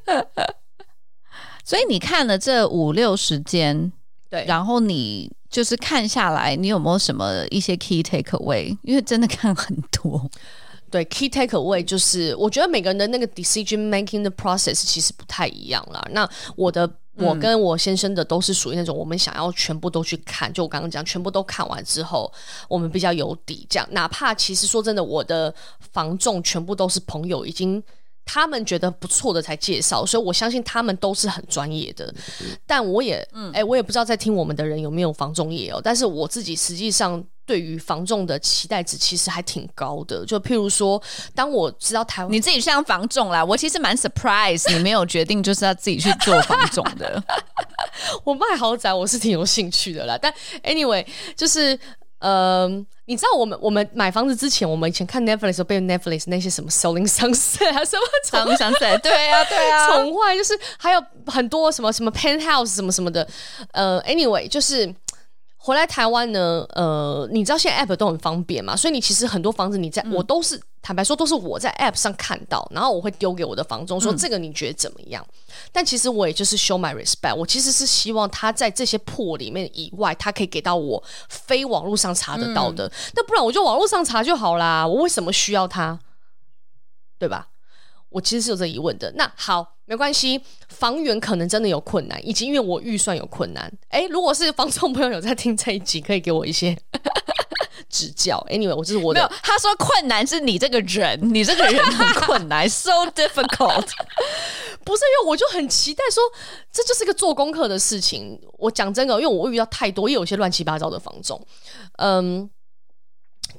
所以你看了这五六十间。对，然后你就是看下来，你有没有什么一些 key takeaway？因为真的看很多。对，key takeaway 就是我觉得每个人的那个 decision making 的 process 其实不太一样啦。那我的，我跟我先生的都是属于那种我们想要全部都去看，就我刚刚讲，全部都看完之后，我们比较有底。这样，哪怕其实说真的，我的房仲全部都是朋友，已经。他们觉得不错的才介绍，所以我相信他们都是很专业的。但我也，嗯，哎，我也不知道在听我们的人有没有房仲业哦。但是我自己实际上对于房仲的期待值其实还挺高的。就譬如说，当我知道台湾，你自己像房仲啦，我其实蛮 surprise，你没有决定就是要自己去做房仲的。我卖豪宅，我是挺有兴趣的啦。但 anyway，就是。嗯、呃，你知道我们我们买房子之前，我们以前看 Netflix 时候被 Netflix 那些什么 Selling Sunset 啊，什么 Selling Sunset，对啊 对啊，宠坏就是还有很多什么什么 Penthouse 什么什么的。呃，Anyway，就是回来台湾呢，呃，你知道现在 App 都很方便嘛，所以你其实很多房子你在、嗯、我都是坦白说都是我在 App 上看到，然后我会丢给我的房中说、嗯、这个你觉得怎么样？但其实我也就是 show my respect，我其实是希望他在这些破里面以外，他可以给到我非网络上查得到的。嗯、那不然我就网络上查就好啦，我为什么需要他？对吧？我其实是有这疑问的。那好，没关系，房源可能真的有困难，以及因为我预算有困难。诶，如果是房仲朋友有在听这一集，可以给我一些指教。Anyway，我这是我的。没有，他说困难是你这个人，你这个人很困难，so difficult。不是因为我就很期待说，这就是一个做功课的事情。我讲真的，因为我遇到太多，也有些乱七八糟的房仲。嗯，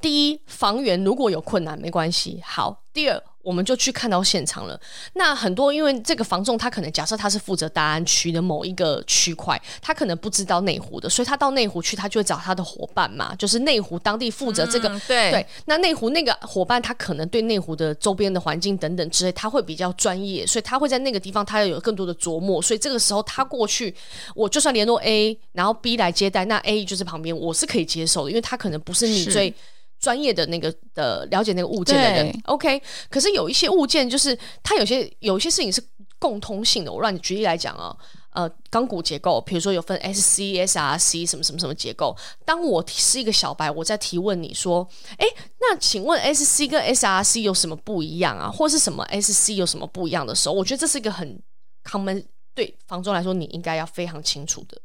第一，房源如果有困难没关系。好，第二。我们就去看到现场了。那很多因为这个房仲，他可能假设他是负责大安区的某一个区块，他可能不知道内湖的，所以他到内湖去，他就会找他的伙伴嘛，就是内湖当地负责这个。嗯、对对。那内湖那个伙伴，他可能对内湖的周边的环境等等之类，他会比较专业，所以他会在那个地方，他要有更多的琢磨。所以这个时候他过去，我就算联络 A，然后 B 来接待，那 A 就是旁边，我是可以接受的，因为他可能不是你最。专业的那个的了解那个物件的人，OK。可是有一些物件，就是它有些有一些事情是共通性的。我让你举例来讲啊，呃钢骨结构，比如说有分 SC、SRC 什么什么什么结构。当我是一个小白，我在提问你说，哎，那请问 SC 跟 SRC 有什么不一样啊？或是什么 SC 有什么不一样的时候，我觉得这是一个很 common 对房东来说，你应该要非常清楚的。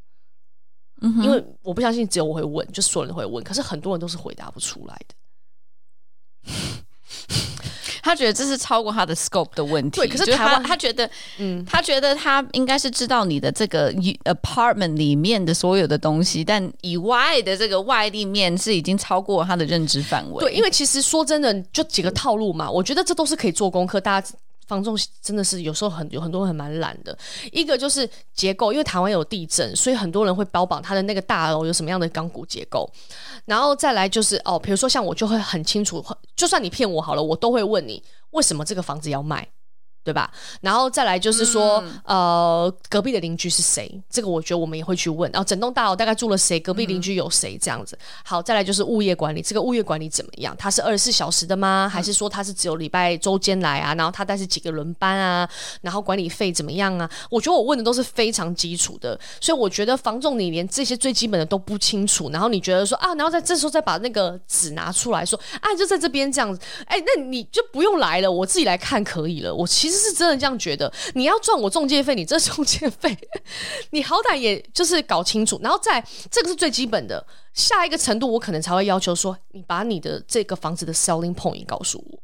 嗯，因为我不相信只有我会问，就所有人都会问，可是很多人都是回答不出来的。他觉得这是超过他的 scope 的问题。对，可是台湾他，他觉得，嗯，他觉得他应该是知道你的这个 apartment 里面的所有的东西，但以外的这个外立面是已经超过他的认知范围。对，因为其实说真的，就几个套路嘛，我觉得这都是可以做功课，大家。房仲真的是有时候很有很多人蛮懒的，一个就是结构，因为台湾有地震，所以很多人会标榜他的那个大楼有什么样的钢骨结构，然后再来就是哦，比如说像我就会很清楚，就算你骗我好了，我都会问你为什么这个房子要卖。对吧？然后再来就是说，嗯、呃，隔壁的邻居是谁？这个我觉得我们也会去问。然后整栋大楼大概住了谁？隔壁邻居有谁？这样子。好，再来就是物业管理，这个物业管理怎么样？它是二十四小时的吗？还是说它是只有礼拜周间来啊？然后它但是几个轮班啊？然后管理费怎么样啊？我觉得我问的都是非常基础的，所以我觉得房仲你连这些最基本的都不清楚，然后你觉得说啊，然后在这时候再把那个纸拿出来说啊，就在这边这样子，哎，那你就不用来了，我自己来看可以了。我其实。是真的这样觉得，你要赚我中介费，你这中介费，你好歹也就是搞清楚，然后再这个是最基本的，下一个程度我可能才会要求说，你把你的这个房子的 selling point 告诉我，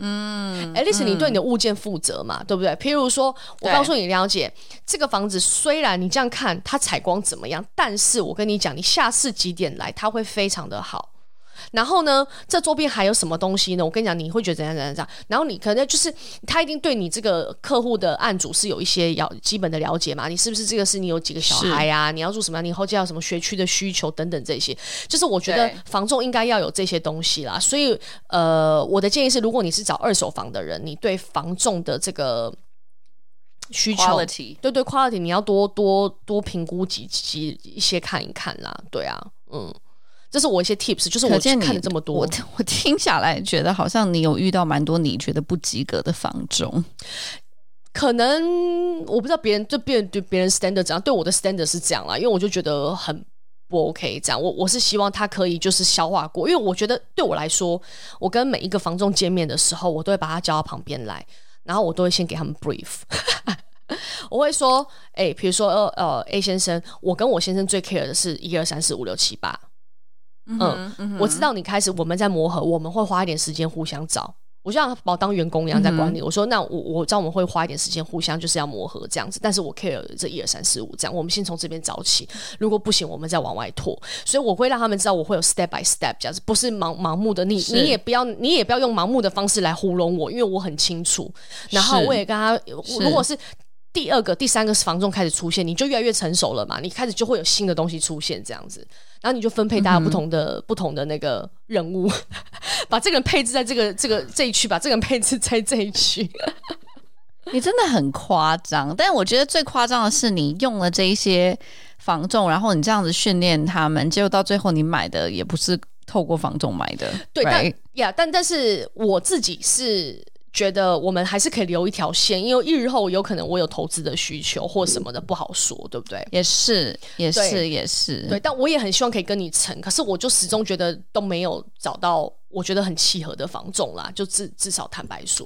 嗯，at least 你对你的物件负责嘛，嗯、对不对？譬如说我告诉你了解这个房子，虽然你这样看它采光怎么样，但是我跟你讲，你下次几点来，它会非常的好。然后呢，这周边还有什么东西呢？我跟你讲，你会觉得怎样怎样怎样。然后你可能就是他一定对你这个客户的案主是有一些要基本的了解嘛？你是不是这个是你有几个小孩啊？你要住什么？你后期要什么学区的需求等等这些，就是。我觉得房仲应该要有这些东西啦。所以呃，我的建议是，如果你是。找二手房的人，你对房仲的这个需求.对对，quality，你要多多多评估几几一些看一看啦。对啊，嗯。这是我一些 tips，就是我看了这么多，我我听下来觉得好像你有遇到蛮多你觉得不及格的房中，可能我不知道别人对别人对别人 standard 怎样，对我的 standard 是这样啦，因为我就觉得很不 OK 这样，我我是希望他可以就是消化过，因为我觉得对我来说，我跟每一个房仲见面的时候，我都会把他叫到旁边来，然后我都会先给他们 brief，我会说，哎，比如说呃呃 A 先生，我跟我先生最 care 的是一二三四五六七八。嗯，嗯，嗯，我知道你开始我们在磨合，我们会花一点时间互相找。我就像把我当员工一样在管理。嗯、我说，那我我知道我们会花一点时间互相就是要磨合这样子，但是我 care 这一二三四五这样，我们先从这边找起。如果不行，我们再往外拓。所以我会让他们知道我会有 step by step 这样子，不是盲盲目的。你你也不要你也不要用盲目的方式来糊弄我，因为我很清楚。然后我也跟他，如果是。第二个、第三个房仲开始出现，你就越来越成熟了嘛，你开始就会有新的东西出现，这样子，然后你就分配大家不同的、嗯、不同的那个任务，把这个人配置在这个这个这一区，把这个人配置在这一区。你真的很夸张，但我觉得最夸张的是你用了这一些防重，然后你这样子训练他们，结果到最后你买的也不是透过防重买的，对，但呀，但但是我自己是。觉得我们还是可以留一条线，因为日后有可能我有投资的需求或什么的，不好说，对不对？也是，也是，也是。对，但我也很希望可以跟你成，可是我就始终觉得都没有找到我觉得很契合的房种啦，就至至少坦白说。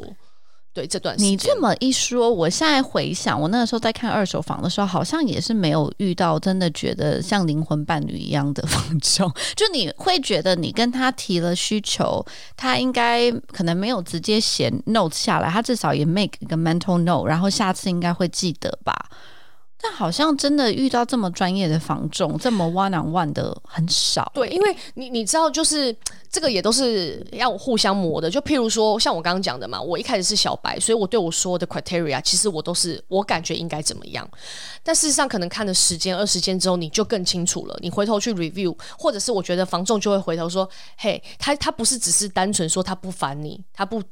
对，这段时间，你这么一说，我现在回想，我那个时候在看二手房的时候，好像也是没有遇到真的觉得像灵魂伴侣一样的 房仲。就你会觉得你跟他提了需求，他应该可能没有直接写 note 下来，他至少也 make 一个 mental note，然后下次应该会记得吧。但好像真的遇到这么专业的房仲，这么 one on one 的很少。对，因为你你知道，就是这个也都是要互相磨的。就譬如说，像我刚刚讲的嘛，我一开始是小白，所以我对我说的 criteria，其实我都是我感觉应该怎么样。但事实上，可能看了时间二十间之后，你就更清楚了。你回头去 review，或者是我觉得房仲就会回头说：“嘿，他他不是只是单纯说他不烦你，他不。”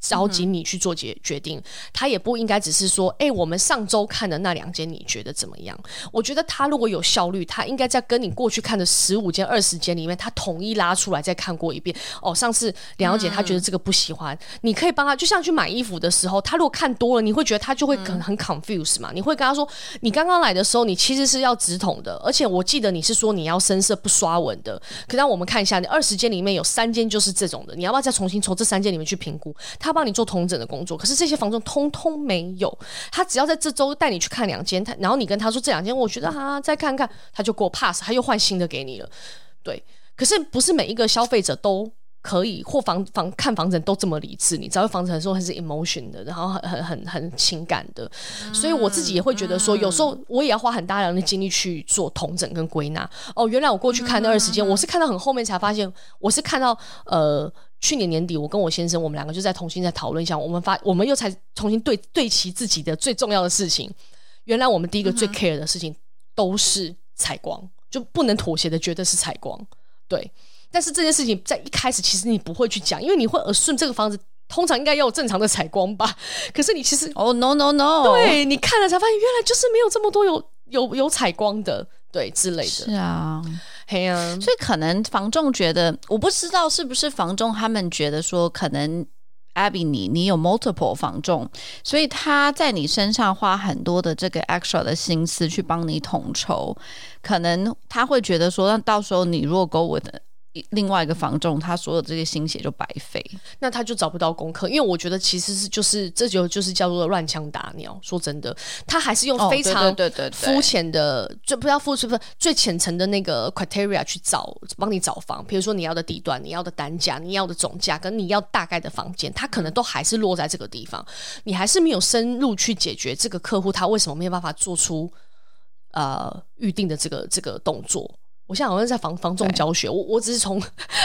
着急你去做决决定，他也不应该只是说，哎，我们上周看的那两间，你觉得怎么样？我觉得他如果有效率，他应该在跟你过去看的十五间、二十间里面，他统一拉出来再看过一遍。哦，上次梁小姐她觉得这个不喜欢，嗯、你可以帮他，就像去买衣服的时候，他如果看多了，你会觉得他就会很很 confuse 嘛？你会跟他说，你刚刚来的时候，你其实是要直筒的，而且我记得你是说你要深色不刷纹的。可让我们看一下，你二十间里面有三间就是这种的，你要不要再重新从这三间里面去评估？他帮你做同整的工作，可是这些房东通通没有。他只要在这周带你去看两间，他然后你跟他说这两间，我觉得哈、啊，再看看，他就给我 pass，他又换新的给你了。对，可是不是每一个消费者都可以或房房看房子都这么理智。你知道房子很多还是 emotion 的，然后很很很很情感的，所以我自己也会觉得说，有时候我也要花很大量的精力去做同整跟归纳。哦，原来我过去看那二十间，我是看到很后面才发现，我是看到呃。去年年底，我跟我先生，我们两个就在重新再讨论一下，我们发，我们又才重新对对齐自己的最重要的事情。原来我们第一个最 care 的事情都是采光，就不能妥协的，绝对是采光。对，但是这件事情在一开始其实你不会去讲，因为你会 assume 这个房子通常应该要有正常的采光吧？可是你其实哦、oh, no no no，对，你看了才发现，原来就是没有这么多有有有采光的，对之类的。是啊。嘿啊，所以可能房仲觉得，我不知道是不是房仲他们觉得说，可能 Abby 你你有 multiple 房仲，所以他在你身上花很多的这个 extra 的心思去帮你统筹，可能他会觉得说，那到时候你如果 go with 另外一个房仲，他所有这些心血就白费，那他就找不到功课。因为我觉得其实是就是这就就是叫做乱枪打鸟。说真的，他还是用非常对对对肤浅的，就不要付出不是最浅层的那个 criteria 去找帮你找房。比如说你要的地段、你要的单价、你要的总价跟你要大概的房间，他可能都还是落在这个地方。你还是没有深入去解决这个客户他为什么没有办法做出呃预定的这个这个动作。我现在好像在防防重教学，我我只是从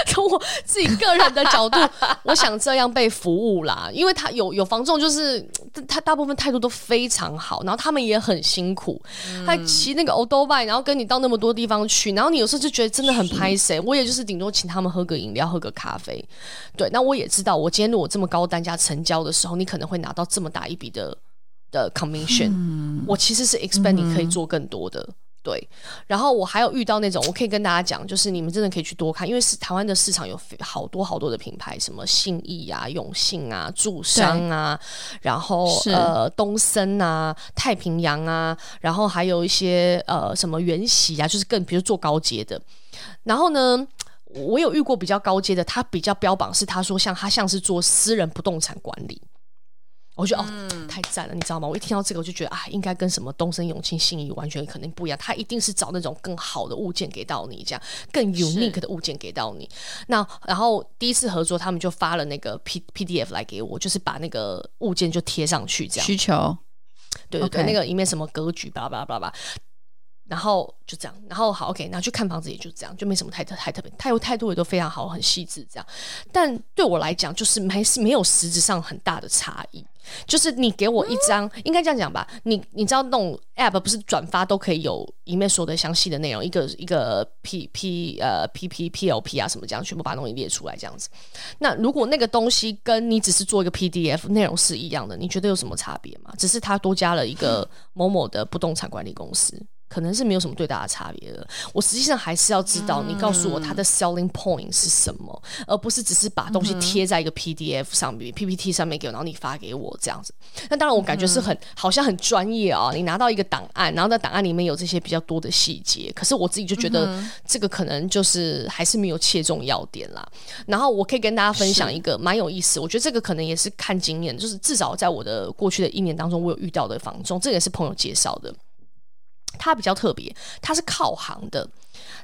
从我自己个人的角度，我想这样被服务啦，因为他有有防重，就是他大部分态度都非常好，然后他们也很辛苦，嗯、他骑那个欧兜拜，然后跟你到那么多地方去，然后你有时候就觉得真的很拍谁，我也就是顶多请他们喝个饮料，喝个咖啡，对，那我也知道，我今天如果这么高单价成交的时候，你可能会拿到这么大一笔的的 commission，、嗯、我其实是 expect 你可以做更多的。嗯对，然后我还有遇到那种，我可以跟大家讲，就是你们真的可以去多看，因为是台湾的市场有好多好多的品牌，什么信义啊、永信啊、住商啊，然后呃东森啊、太平洋啊，然后还有一些呃什么元喜啊，就是更比如做高阶的。然后呢，我有遇过比较高阶的，他比较标榜是他说像他像是做私人不动产管理。我觉得哦，太赞了，你知道吗？我一听到这个，我就觉得啊，应该跟什么东升、永庆、信义完全肯定不一样。他一定是找那种更好的物件给到你，这样更 unique 的物件给到你。那然后第一次合作，他们就发了那个 P PDF 来给我，就是把那个物件就贴上去，这样需求。对对对，Okay. 那个里面什么格局，巴拉巴拉巴拉。然后就这样，然后好 OK，然后去看房子也就这样，就没什么太特太特别，态度态度也都非常好，很细致这样。但对我来讲，就是还是没有实质上很大的差异。就是你给我一张，嗯、应该这样讲吧？你你知道那种 App 不是转发都可以有里面说的详细的内容，一个一个 P P 呃 P P P L P 啊什么这样，全部把东西列出来这样子。那如果那个东西跟你只是做一个 P D F 内容是一样的，你觉得有什么差别吗？只是它多加了一个某某的不动产管理公司。可能是没有什么最大的差别的。我实际上还是要知道，你告诉我它的 selling point 是什么，嗯、而不是只是把东西贴在一个 PDF 上面、嗯、PPT 上面给我，然后你发给我这样子。那当然，我感觉是很、嗯、好像很专业啊、哦。你拿到一个档案，然后在档案里面有这些比较多的细节，可是我自己就觉得这个可能就是还是没有切中要点啦。然后我可以跟大家分享一个蛮有意思，我觉得这个可能也是看经验，就是至少在我的过去的一年当中，我有遇到的房仲，这个、也是朋友介绍的。它比较特别，它是靠航的，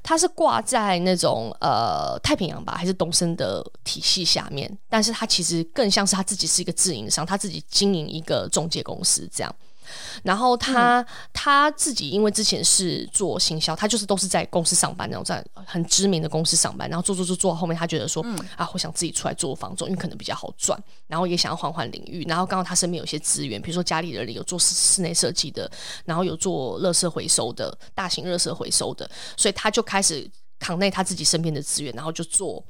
它是挂在那种呃太平洋吧，还是东升的体系下面，但是它其实更像是他自己是一个自营商，他自己经营一个中介公司这样。然后他、嗯、他自己因为之前是做行销，他就是都是在公司上班，然后在很知名的公司上班，然后做做做做，后面他觉得说、嗯、啊，我想自己出来做房仲，因为可能比较好赚，然后也想要换换领域，然后刚好他身边有一些资源，比如说家里人有做室室内设计的，然后有做垃圾回收的，大型垃圾回收的，所以他就开始扛内他自己身边的资源，然后就做。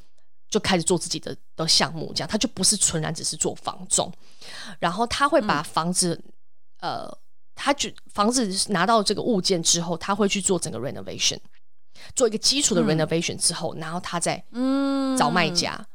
就开始做自己的的项目，这样他就不是纯然只是做房仲，然后他会把房子，嗯、呃，他就房子拿到这个物件之后，他会去做整个 renovation，做一个基础的 renovation 之后，嗯、然后他再嗯。找卖家，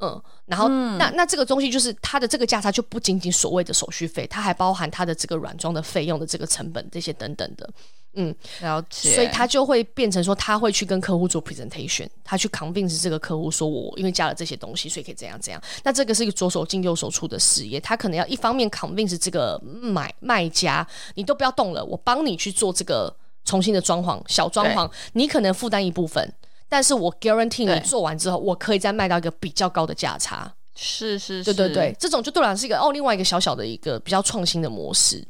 嗯，嗯，然后、嗯、那那这个东西就是它的这个价差就不仅仅所谓的手续费，它还包含它的这个软装的费用的这个成本这些等等的。嗯，了解。所以他就会变成说，他会去跟客户做 presentation，他去 convince 这个客户说，我因为加了这些东西，所以可以怎样怎样。那这个是一个左手进右手出的事业，他可能要一方面 convince 这个买卖家，你都不要动了，我帮你去做这个重新的装潢，小装潢，你可能负担一部分，但是我 guarantee 你做完之后，我可以再卖到一个比较高的价差。是是是，对对对，这种就对我来说是一个哦，另外一个小小的一个比较创新的模式。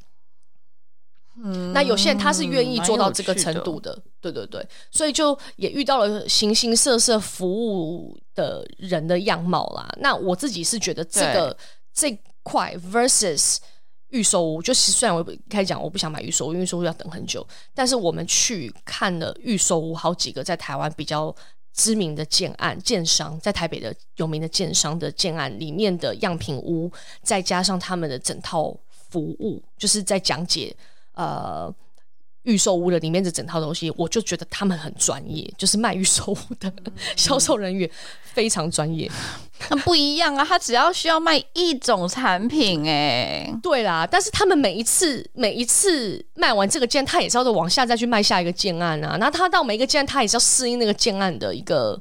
嗯，那有些人他是愿意做到这个程度的，的对对对，所以就也遇到了形形色色服务的人的样貌啦。那我自己是觉得这个这块 versus 预售屋，就是虽然我开始讲我不想买预售屋，因为预售屋要等很久，但是我们去看了预售屋好几个在台湾比较知名的建案建商，在台北的有名的建商的建案里面的样品屋，再加上他们的整套服务，就是在讲解。呃，预售屋的里面的整套东西，我就觉得他们很专业，就是卖预售屋的 销售人员非常专业。那不一样啊，他只要需要卖一种产品，哎，对啦。但是他们每一次每一次卖完这个件，他也是要往下再去卖下一个建案啊。那他到每一个建案，他也是要适应那个建案的一个。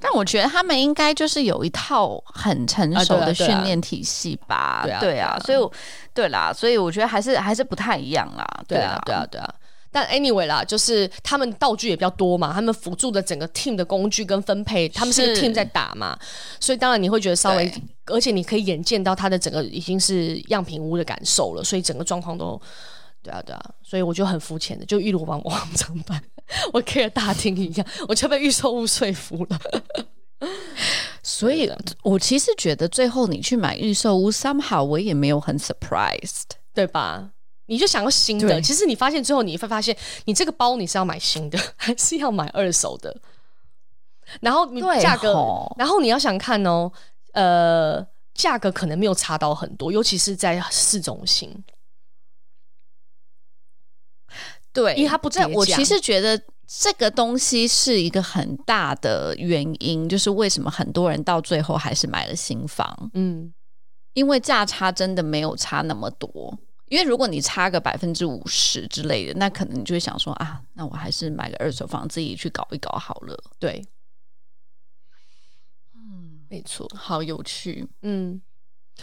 但我觉得他们应该就是有一套很成熟的训练体系吧？对啊，对啊，所以对啦，所以我觉得还是还是不太一样啦。对啊，对啊，对啊。但 anyway 啦，就是他们道具也比较多嘛，他们辅助的整个 team 的工具跟分配，他们是个 team 在打嘛，所以当然你会觉得稍微，而且你可以眼见到他的整个已经是样品屋的感受了，所以整个状况都。对啊，对啊，所以我就很肤浅的，就一如往往常般，我 care 大厅一样，我就被预售屋说服了。所以，我其实觉得最后你去买预售屋，somehow 我也没有很 surprised，对吧？你就想要新的，其实你发现最后你会发现，你这个包你是要买新的，还是要买二手的？然后你价格，然后你要想看哦，呃，价格可能没有差到很多，尤其是在市中心。对，因为它不在。我其实觉得这个东西是一个很大的原因，就是为什么很多人到最后还是买了新房。嗯，因为价差真的没有差那么多。因为如果你差个百分之五十之类的，那可能你就会想说啊，那我还是买个二手房自己去搞一搞好了。对，嗯，没错，好有趣。嗯。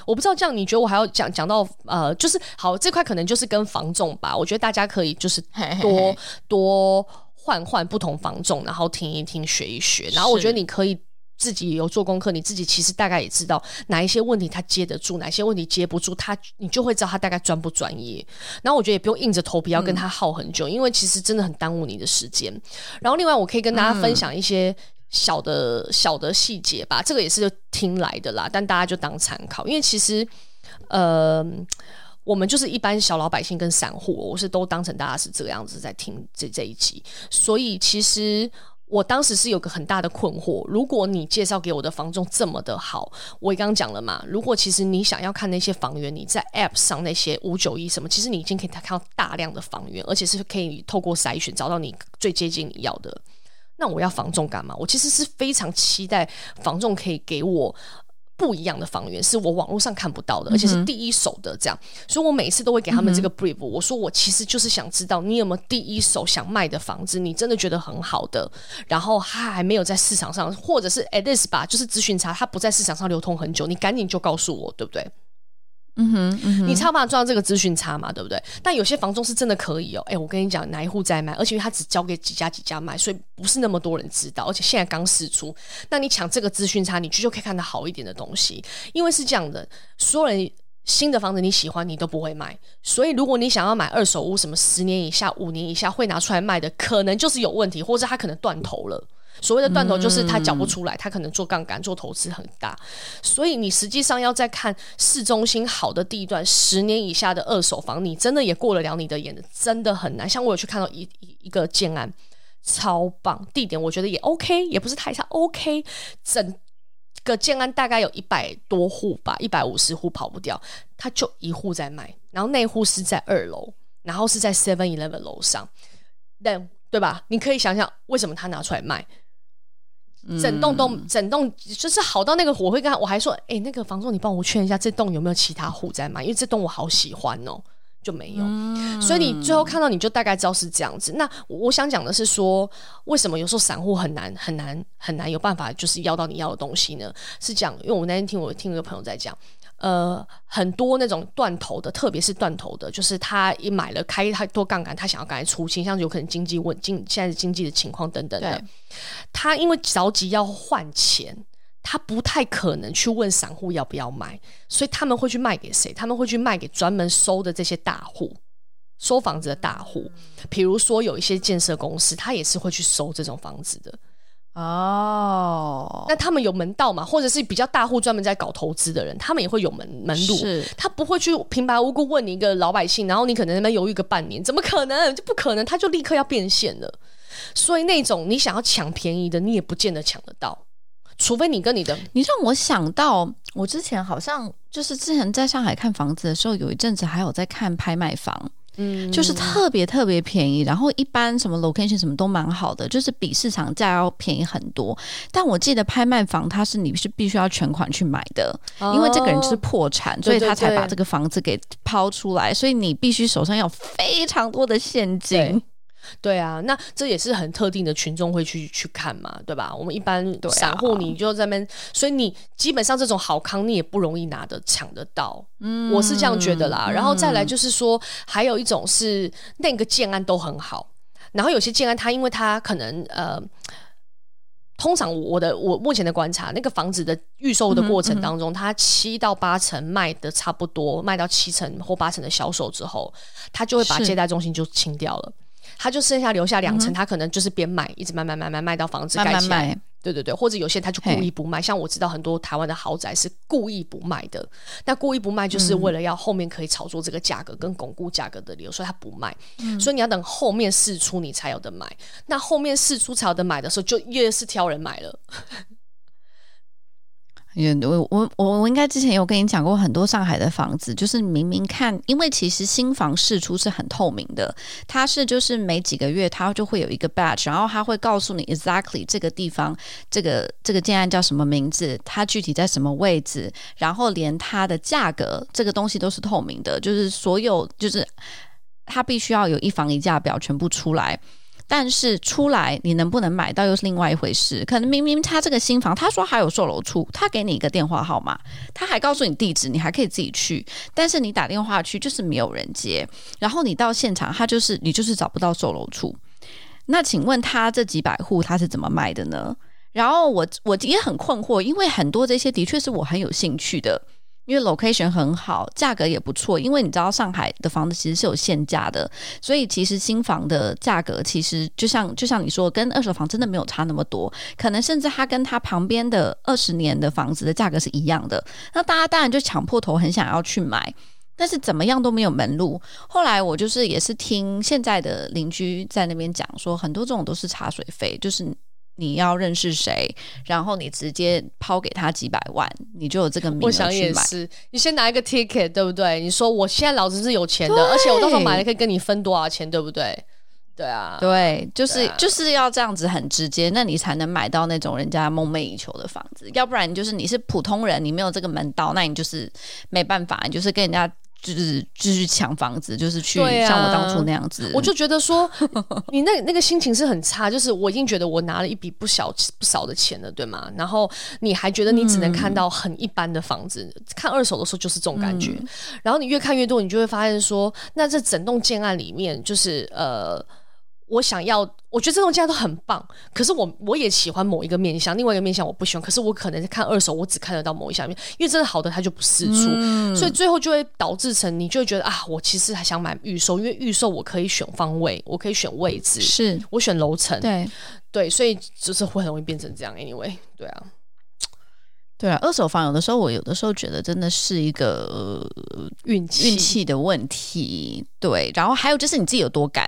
我不知道这样，你觉得我还要讲讲到呃，就是好这块可能就是跟房仲吧。我觉得大家可以就是多多换换不同房仲，然后听一听，学一学。然后我觉得你可以自己有做功课，你自己其实大概也知道哪一些问题他接得住，哪些问题接不住，他你就会知道他大概专不专业。然后我觉得也不用硬着头皮要跟他耗很久，嗯、因为其实真的很耽误你的时间。然后另外我可以跟大家分享一些。嗯小的小的细节吧，这个也是听来的啦，但大家就当参考，因为其实，呃，我们就是一般小老百姓跟散户，我是都当成大家是这个样子在听这这一集，所以其实我当时是有个很大的困惑，如果你介绍给我的房仲这么的好，我刚刚讲了嘛，如果其实你想要看那些房源，你在 App 上那些五九一什么，其实你已经可以看到大量的房源，而且是可以透过筛选找到你最接近你要的。那我要房仲干嘛？我其实是非常期待房仲可以给我不一样的房源，是我网络上看不到的，而且是第一手的这样。所以我每次都会给他们这个 brief，我说我其实就是想知道你有没有第一手想卖的房子，你真的觉得很好的，然后他还没有在市场上，或者是 at least 吧，就是咨询查，它不在市场上流通很久，你赶紧就告诉我，对不对？嗯哼，你差办法赚到这个资讯差嘛，对不对？但有些房仲是真的可以哦。哎，我跟你讲，哪一户在卖，而且他只交给几家几家卖，所以不是那么多人知道。而且现在刚试出，那你抢这个资讯差，你去就可以看到好一点的东西。因为是这样的，所有人新的房子你喜欢，你都不会卖。所以如果你想要买二手屋，什么十年以下、五年以下会拿出来卖的，可能就是有问题，或者他可能断头了。所谓的断头就是他缴不出来，他可能做杠杆、做投资很大，所以你实际上要再看市中心好的地段，十年以下的二手房，你真的也过得了你的眼的，真的很难。像我有去看到一一个建安，超棒，地点我觉得也 OK，也不是太差，OK，整个建安大概有一百多户吧，一百五十户跑不掉，他就一户在卖，然后那户是在二楼，然后是在 Seven Eleven 楼上，但对吧？你可以想想为什么他拿出来卖，整栋都整栋就是好到那个，我会跟他，我还说，哎，那个房东，你帮我劝一下这栋有没有其他户在买，因为这栋我好喜欢哦。就没有，嗯、所以你最后看到你就大概知道是这样子。那我想讲的是说，为什么有时候散户很难很难很难有办法就是要到你要的东西呢？是讲，因为我那天听我听一个朋友在讲，呃，很多那种断头的，特别是断头的，就是他一买了开太多杠杆，他想要赶快出清，像有可能经济问经现在的经济的情况等等的，他因为着急要换钱。他不太可能去问散户要不要买，所以他们会去卖给谁？他们会去卖给专门收的这些大户，收房子的大户。比如说有一些建设公司，他也是会去收这种房子的。哦，那他们有门道嘛？或者是比较大户专门在搞投资的人，他们也会有门门路。是他不会去平白无故问你一个老百姓，然后你可能在那边犹豫个半年，怎么可能？就不可能，他就立刻要变现了。所以那种你想要抢便宜的，你也不见得抢得到。除非你跟你的，你让我想到，我之前好像就是之前在上海看房子的时候，有一阵子还有在看拍卖房，嗯，就是特别特别便宜，然后一般什么 location 什么都蛮好的，就是比市场价要便宜很多。但我记得拍卖房它是你是必须要全款去买的，哦、因为这个人就是破产，所以他才把这个房子给抛出来，对对对，所以你必须手上要非常多的现金。对啊，那这也是很特定的群众会去去看嘛，对吧？我们一般散户你就在那边，啊、所以你基本上这种好康你也不容易拿得抢得到，嗯，我是这样觉得啦。然后再来就是说，还有一种是那个建安都很好，然后有些建安它因为它可能呃，通常我的我目前的观察，那个房子的预售的过程当中，嗯嗯、它七到八成卖的差不多，卖到七成或八成的销售之后，它就会把借贷中心就清掉了。他就剩下留下两层，嗯、他可能就是边卖，一直卖卖卖卖卖到房子盖起来。对对对，或者有些他就故意不卖，像我知道很多台湾的豪宅是故意不卖的。那故意不卖就是为了要后面可以炒作这个价格跟巩固价格的理由，所以他不卖。嗯、所以你要等后面释出你才有得买。那后面释出才有得买的时候，就越是挑人买了。我我我我应该之前有跟你讲过很多上海的房子，就是明明看，因为其实新房释出是很透明的，它是就是每几个月它就会有一个 batch，然后它会告诉你 exactly 这个地方这个这个建案叫什么名字，它具体在什么位置，然后连它的价格这个东西都是透明的，就是所有就是它必须要有一房一价表全部出来。但是出来你能不能买到又是另外一回事。可能明明他这个新房，他说还有售楼处，他给你一个电话号码，他还告诉你地址，你还可以自己去。但是你打电话去就是没有人接，然后你到现场，他就是你就是找不到售楼处。那请问他这几百户他是怎么卖的呢？然后我我也很困惑，因为很多这些的确是我很有兴趣的。因为 location 很好，价格也不错。因为你知道上海的房子其实是有限价的，所以其实新房的价格其实就像就像你说，跟二手房真的没有差那么多，可能甚至它跟它旁边的二十年的房子的价格是一样的。那大家当然就抢破头，很想要去买，但是怎么样都没有门路。后来我就是也是听现在的邻居在那边讲说，很多这种都是茶水费，就是。你要认识谁，然后你直接抛给他几百万，你就有这个名额去买。我想也是，你先拿一个 ticket，对不对？你说我现在老子是有钱的，而且我到时候买了可以跟你分多少钱，对不对？对啊，对，就是、啊、就是要这样子很直接，那你才能买到那种人家梦寐以求的房子。要不然就是你是普通人，你没有这个门道，那你就是没办法，你就是跟人家。就是继续抢房子，就是去像我当初那样子，啊、我就觉得说，你那那个心情是很差。就是我已经觉得我拿了一笔不小不少的钱了，对吗？然后你还觉得你只能看到很一般的房子，嗯、看二手的时候就是这种感觉。嗯、然后你越看越多，你就会发现说，那这整栋建案里面，就是呃。我想要，我觉得这种家都很棒。可是我我也喜欢某一个面相，另外一个面相我不喜欢。可是我可能看二手，我只看得到某一下面，因为真的好的它就不释出，嗯、所以最后就会导致成你就会觉得啊，我其实还想买预售，因为预售我可以选方位，我可以选位置，是我选楼层，对对，所以就是会很容易变成这样。Anyway，对啊，对啊，二手房有的时候我有的时候觉得真的是一个运气运气的问题，对。然后还有就是你自己有多赶。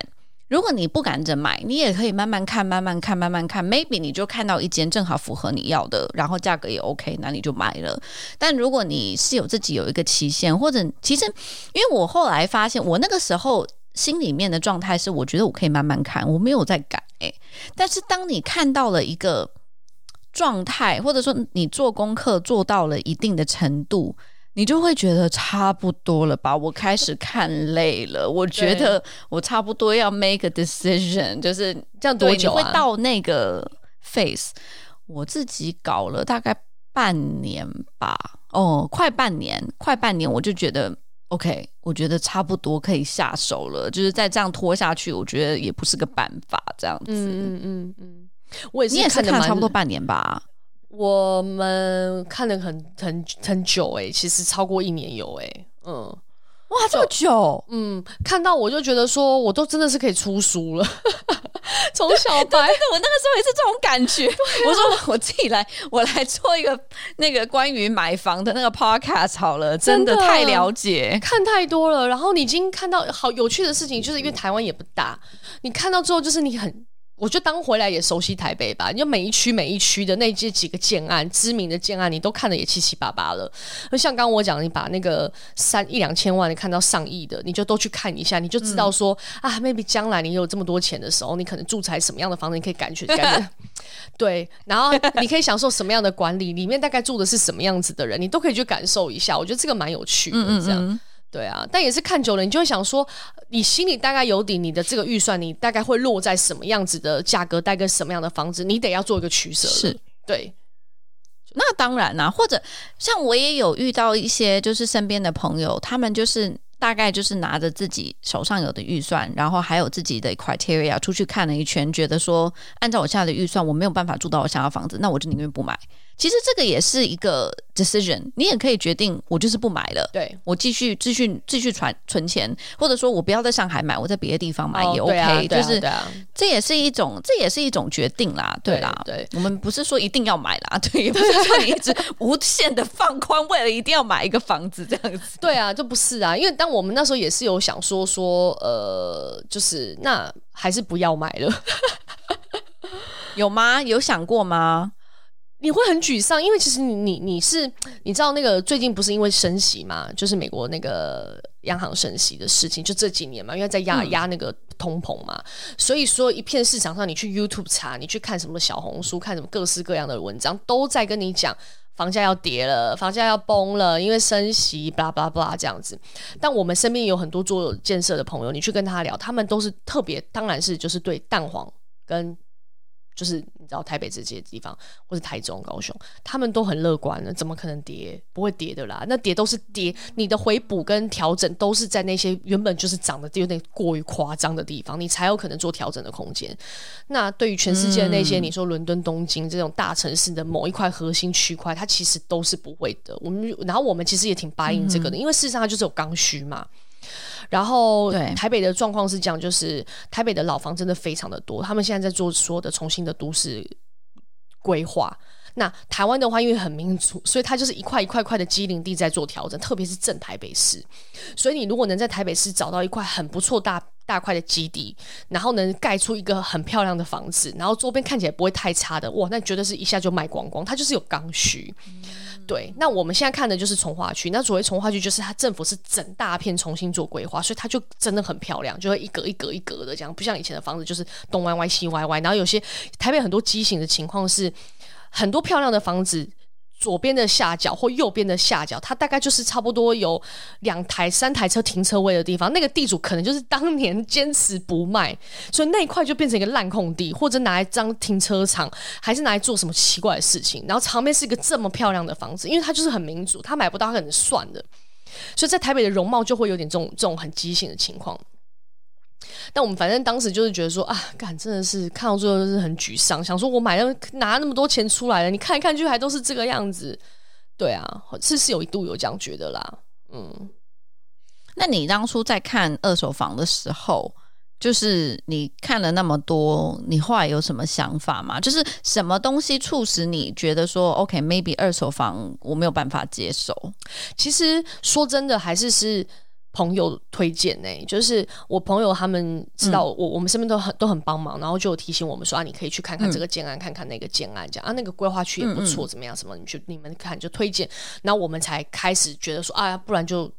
如果你不赶着买，你也可以慢慢看，慢慢看，慢慢看。Maybe 你就看到一间正好符合你要的，然后价格也 OK，那你就买了。但如果你是有自己有一个期限，或者其实，因为我后来发现，我那个时候心里面的状态是，我觉得我可以慢慢看，我没有在改。但是当你看到了一个状态，或者说你做功课做到了一定的程度。你就会觉得差不多了吧？我开始看累了，我觉得我差不多要 make a decision，就是这样多久啊？会到那个 phase，我自己搞了大概半年吧，哦，快半年，快半年，我就觉得 OK，我觉得差不多可以下手了。就是再这样拖下去，我觉得也不是个办法。这样子，嗯嗯嗯，我也是，你也是看差不多半年吧。我们看了很很很久哎、欸，其实超过一年有哎、欸，嗯，哇，这么久，嗯，看到我就觉得说，我都真的是可以出书了。从小白，对，我那个时候也是这种感觉。啊、我说我自己来，我来做一个那个关于买房的那个 podcast 好了，真的太了解，看太多了。然后你已经看到好有趣的事情，就是因为台湾也不大，你看到之后就是你很。我就当回来也熟悉台北吧，你就每一区每一区的那这几个建案，知名的建案，你都看得也七七八八了。就像刚刚我讲，你把那个三一两千万，你看到上亿的，你就都去看一下，你就知道说、嗯、啊，maybe 将来你有这么多钱的时候，你可能住在什么样的房子，你可以感觉感觉对，然后你可以享受什么样的管理，里面大概住的是什么样子的人，你都可以去感受一下。我觉得这个蛮有趣的，这样。嗯嗯对啊，但也是看久了，你就会想说，你心里大概有底，你的这个预算，你大概会落在什么样子的价格，带个什么样的房子，你得要做一个取舍。是，对。那当然啦、啊，或者像我也有遇到一些，就是身边的朋友，他们就是大概就是拿着自己手上有的预算，然后还有自己的 criteria 出去看了一圈，觉得说，按照我现在的预算，我没有办法住到我想要房子，那我就宁愿不买。其实这个也是一个 decision，你也可以决定，我就是不买了，对，我继续继续继续存存钱，或者说我不要在上海买，我在别的地方买也 OK，、就是、啊、这也是一种这也是一种决定啦，对啦，对，对我们不是说一定要买啦，对，也不是 说你一直无限的放宽，为了一定要买一个房子这样子，对啊，就不是啊，因为当我们那时候也是有想说说，呃，就是那还是不要买了，有吗？有想过吗？你会很沮丧，因为其实你你你是你知道那个最近不是因为升息嘛，就是美国那个央行升息的事情，就这几年嘛，因为在压压那个通膨嘛，嗯、所以说一片市场上，你去 YouTube 查，你去看什么小红书，看什么各式各样的文章，都在跟你讲房价要跌了，房价要崩了，因为升息，巴拉巴拉巴拉这样子。但我们身边有很多做建设的朋友，你去跟他聊，他们都是特别，当然是就是对蛋黄跟。就是你知道台北这些地方，或是台中、高雄，他们都很乐观了，怎么可能跌？不会跌的啦，那跌都是跌，你的回补跟调整都是在那些原本就是涨的有点过于夸张的地方，你才有可能做调整的空间。那对于全世界的那些，嗯、你说伦敦、东京这种大城市的某一块核心区块，它其实都是不会的。我们然后我们其实也挺答应这个的，嗯、因为事实上它就是有刚需嘛。然后，台北的状况是这样，就是台北的老房真的非常的多，他们现在在做所有的重新的都市规划。那台湾的话，因为很民主，所以它就是一块一块块的机灵地在做调整，特别是正台北市。所以你如果能在台北市找到一块很不错大大块的基地，然后能盖出一个很漂亮的房子，然后周边看起来不会太差的，哇，那绝对是一下就卖光光。它就是有刚需。对，那我们现在看的就是从化区。那所谓从化区，就是它政府是整大片重新做规划，所以它就真的很漂亮，就会一格一格一格的这样，不像以前的房子就是东歪歪西歪歪。然后有些台北很多畸形的情况是。很多漂亮的房子，左边的下角或右边的下角，它大概就是差不多有两台、三台车停车位的地方。那个地主可能就是当年坚持不卖，所以那一块就变成一个烂空地，或者拿来当停车场，还是拿来做什么奇怪的事情。然后旁边是一个这么漂亮的房子，因为它就是很民主，他买不到，他可能算的。所以在台北的容貌就会有点这种这种很畸形的情况。但我们反正当时就是觉得说啊，感真的是看到最后就是很沮丧，想说我买了拿那么多钱出来了，你看一看就还都是这个样子，对啊，是是有一度有这样觉得啦，嗯。那你当初在看二手房的时候，就是你看了那么多，你后来有什么想法吗？就是什么东西促使你觉得说，OK，maybe、okay, 二手房我没有办法接受？其实说真的，还是是。朋友推荐呢、欸，就是我朋友他们知道我，嗯、我们身边都很都很帮忙，然后就有提醒我们说啊，你可以去看看这个建案，嗯、看看那个建案，这样啊，那个规划区也不错，怎么样？什么？你去你们看就推荐，然后我们才开始觉得说啊，不然就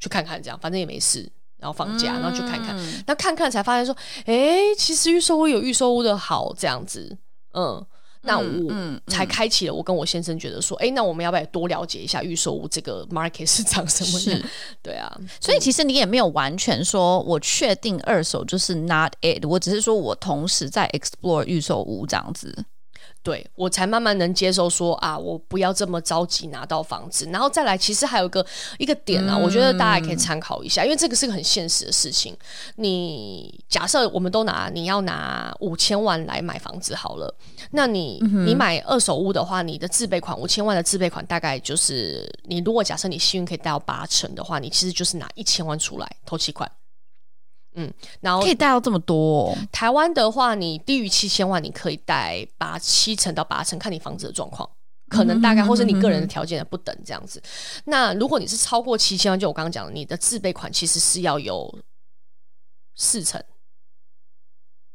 去看看这样，反正也没事，然后放假，然后去看看，那、嗯、看看才发现说，哎、欸，其实预售屋有预售屋的好，这样子，嗯。那我才开启了，我跟我先生觉得说，哎、那我们要不要多了解一下预售屋这个 market 是长什么样？是 对啊，所以其实你也没有完全说我确定二手就是 not it，我只是说我同时在 explore 预售屋这样子。对，我才慢慢能接受说啊，我不要这么着急拿到房子，然后再来，其实还有一个一个点啊，嗯、我觉得大家也可以参考一下，因为这个是个很现实的事情。你假设我们都拿你要拿五千万来买房子好了，那你、嗯、你买二手屋的话，你的自备款五千万的自备款大概就是你如果假设你幸运可以贷到八成的话，你其实就是拿一千万出来投期款。嗯，然后可以贷到这么多哦。台湾的话，你低于七千万，你可以贷八七成到八成，看你房子的状况，可能大概或是你个人的条件的不等这样子。那如果你是超过七千万，就我刚刚讲的，你的自备款其实是要有四成，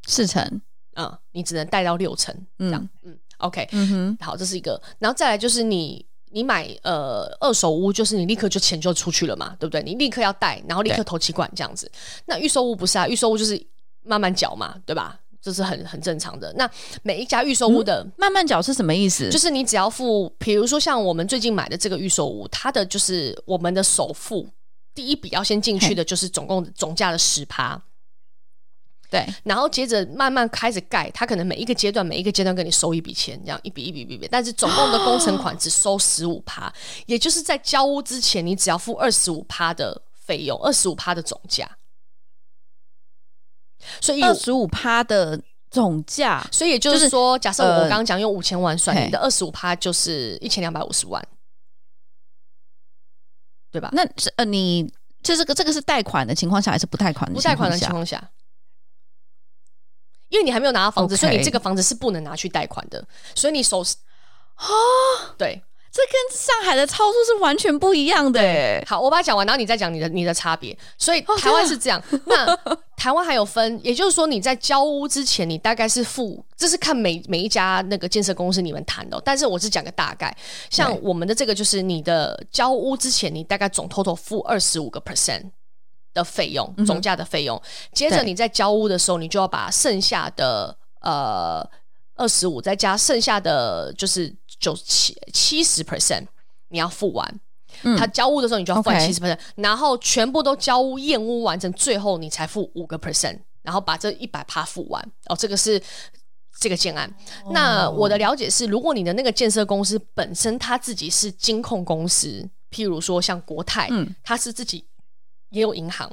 四成，嗯，你只能贷到六成这样。嗯，嗯，OK，嗯哼，好，这是一个，然后再来就是你。你买呃二手屋，就是你立刻就钱就出去了嘛，对不对？你立刻要贷，然后立刻投期款这样子。那预售屋不是啊，预售屋就是慢慢缴嘛，对吧？这是很很正常的。那每一家预售屋的、嗯、慢慢缴是什么意思？就是你只要付，比如说像我们最近买的这个预售屋，它的就是我们的首付第一笔要先进去的，就是总共总价的十趴。对，然后接着慢慢开始盖，他可能每一个阶段每一个阶段跟你收一笔钱，这样一笔一笔一笔，但是总共的工程款只收十五趴，也就是在交屋之前，你只要付二十五趴的费用，二十五趴的总价。所以二十五趴的总价，所以也就是说，假设我刚刚讲用五千万算，呃、你的二十五趴就是一千两百五十万，对吧？那是呃，你这这个这个是贷款的情况下，还是不贷款的情况下？不贷款的情况下。因为你还没有拿到房子.所以你这个房子是不能拿去贷款的。所以你手啊，对，这跟上海的操作是完全不一样的。对，好，我把它讲完，然后你再讲你的你的差别。所以台湾是这样，哦、那台湾还有分，也就是说你在交屋之前，你大概是付，这是看每每一家那个建设公司你们谈的。但是我是讲个大概，像我们的这个就是你的交屋之前，你大概总 total 付二十五个 percent。的费用，总价的费用，嗯、接着你在交屋的时候，你就要把剩下的呃二十五再加剩下的就是九七七十 percent，你要付完。嗯、他交屋的时候，你就要付七十 percent，然后全部都交屋验屋完成，最后你才付五个 percent，然后把这一百趴付完。哦，这个是这个建案。哦、那我的了解是，如果你的那个建设公司本身他自己是金控公司，譬如说像国泰，嗯，他是自己。也有银行，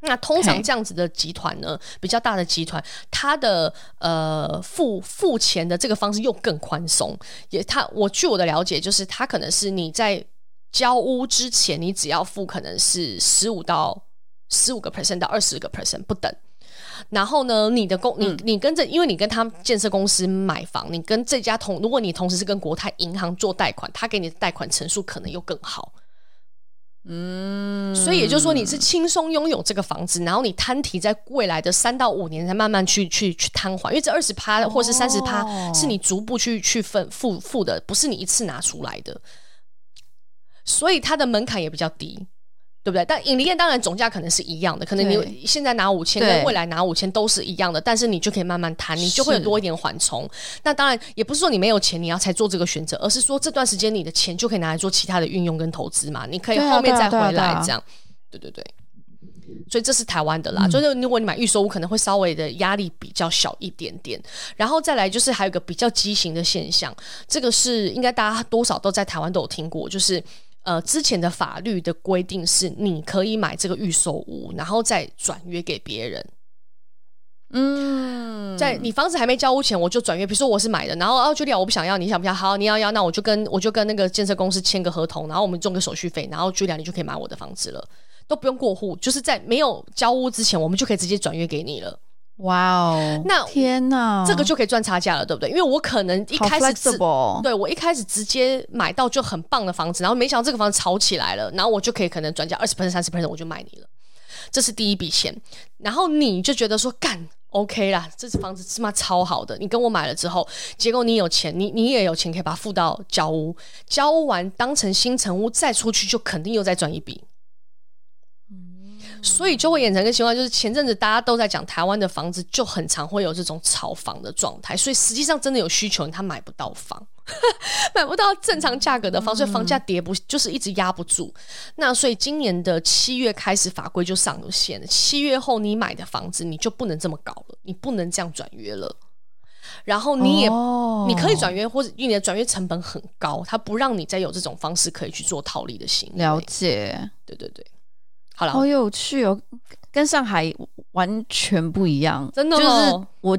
那通常这样子的集团呢，比较大的集团，它的呃付付钱的这个方式又更宽松。也，他我据我的了解，就是他可能是你在交屋之前，你只要付可能是十五到十五个 percent 到二十个 percent 不等。然后呢，你的公你你跟着，因为你跟他建设公司买房，你跟这家同，如果你同时是跟国泰银行做贷款，他给你的贷款成数可能又更好。嗯，所以也就是说，你是轻松拥有这个房子，然后你摊提在未来的三到五年才慢慢去去去摊还，因为这二十趴或是三十趴是你逐步去去分付付的，不是你一次拿出来的，所以它的门槛也比较低。对不对？但影梨宴当然总价可能是一样的，可能你现在拿五千，跟未来拿五千都是一样的，但是你就可以慢慢谈，你就会有多一点缓冲。那当然也不是说你没有钱，你要才做这个选择，而是说这段时间你的钱就可以拿来做其他的运用跟投资嘛，你可以后面再回来这样。对，啊对，啊对，啊对对对，所以这是台湾的啦，嗯、就是如果你买预售屋，可能会稍微的压力比较小一点点。然后再来就是还有一个比较畸形的现象，这个是应该大家多少都在台湾都有听过，就是。呃，之前的法律的规定是，你可以买这个预售屋，然后再转约给别人。嗯，在你房子还没交屋前，我就转约。比如说我是买的，然后哦，Julia，我不想要，你想不想？好，你要要，那我就跟我就跟那个建设公司签个合同，然后我们中个手续费，然后 Julia 你就可以买我的房子了，都不用过户，就是在没有交屋之前，我们就可以直接转约给你了。哇哦！那天呐，这个就可以赚差价了，对不对？因为我可能一开始直对我一开始直接买到就很棒的房子，然后没想到这个房子炒起来了，然后我就可以可能转价二十 percent、三十 percent，我就卖你了。这是第一笔钱，然后你就觉得说干 OK 啦，这是房子是嘛超好的，你跟我买了之后，结果你有钱，你你也有钱可以把它付到交屋，交屋完当成新成屋再出去，就肯定又再赚一笔。所以就会演成一个情况，就是前阵子大家都在讲台湾的房子就很常会有这种炒房的状态，所以实际上真的有需求，他买不到房，买不到正常价格的房，所以房价跌不就是一直压不住。那所以今年的七月开始法规就上了线了，七月后你买的房子你就不能这么搞了，你不能这样转约了。然后你也、oh. 你可以转约，或者因为你的转约成本很高，他不让你再有这种方式可以去做套利的行为。了解，对对对。好了，好有趣哦，跟上海完全不一样，真的，就是我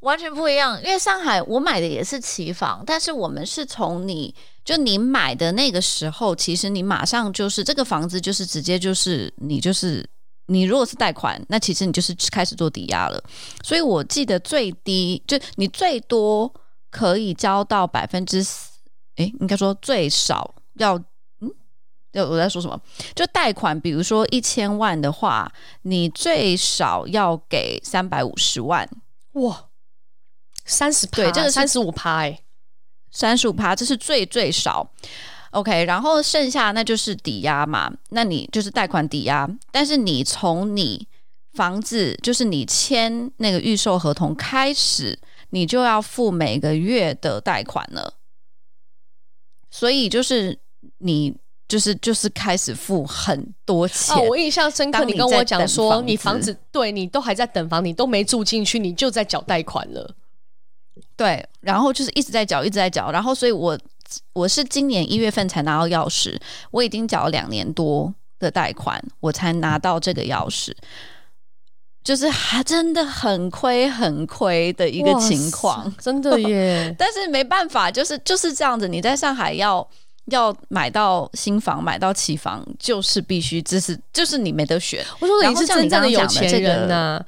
完全不一样。因为上海我买的也是期房，但是我们是从你就你买的那个时候，其实你马上就是这个房子就是直接就是你就是你如果是贷款，那其实你就是开始做抵押了。所以我记得最低就你最多可以交到百分之四，诶，应该说最少要。我在说什么？就贷款，比如说一千万的话，你最少要给三百五十万哇，三十对，这个三十五趴哎，三十五趴，这是最最少。OK，然后剩下那就是抵押嘛，那你就是贷款抵押，但是你从你房子就是你签那个预售合同开始，你就要付每个月的贷款了，所以就是你。就是就是开始付很多钱。哦，我印象深刻，你跟我讲说，你房子对你都还在等房，你都没住进去，你就在缴贷款了。对，然后就是一直在缴，一直在缴，然后所以我我是今年一月份才拿到钥匙，我已经缴了两年多的贷款，我才拿到这个钥匙，就是还真的很亏很亏的一个情况，真的耶。但是没办法，就是就是这样子，你在上海要。要买到新房，买到期房，就是必须，这是就是你没得选。我说你是真正的有钱人呐、啊，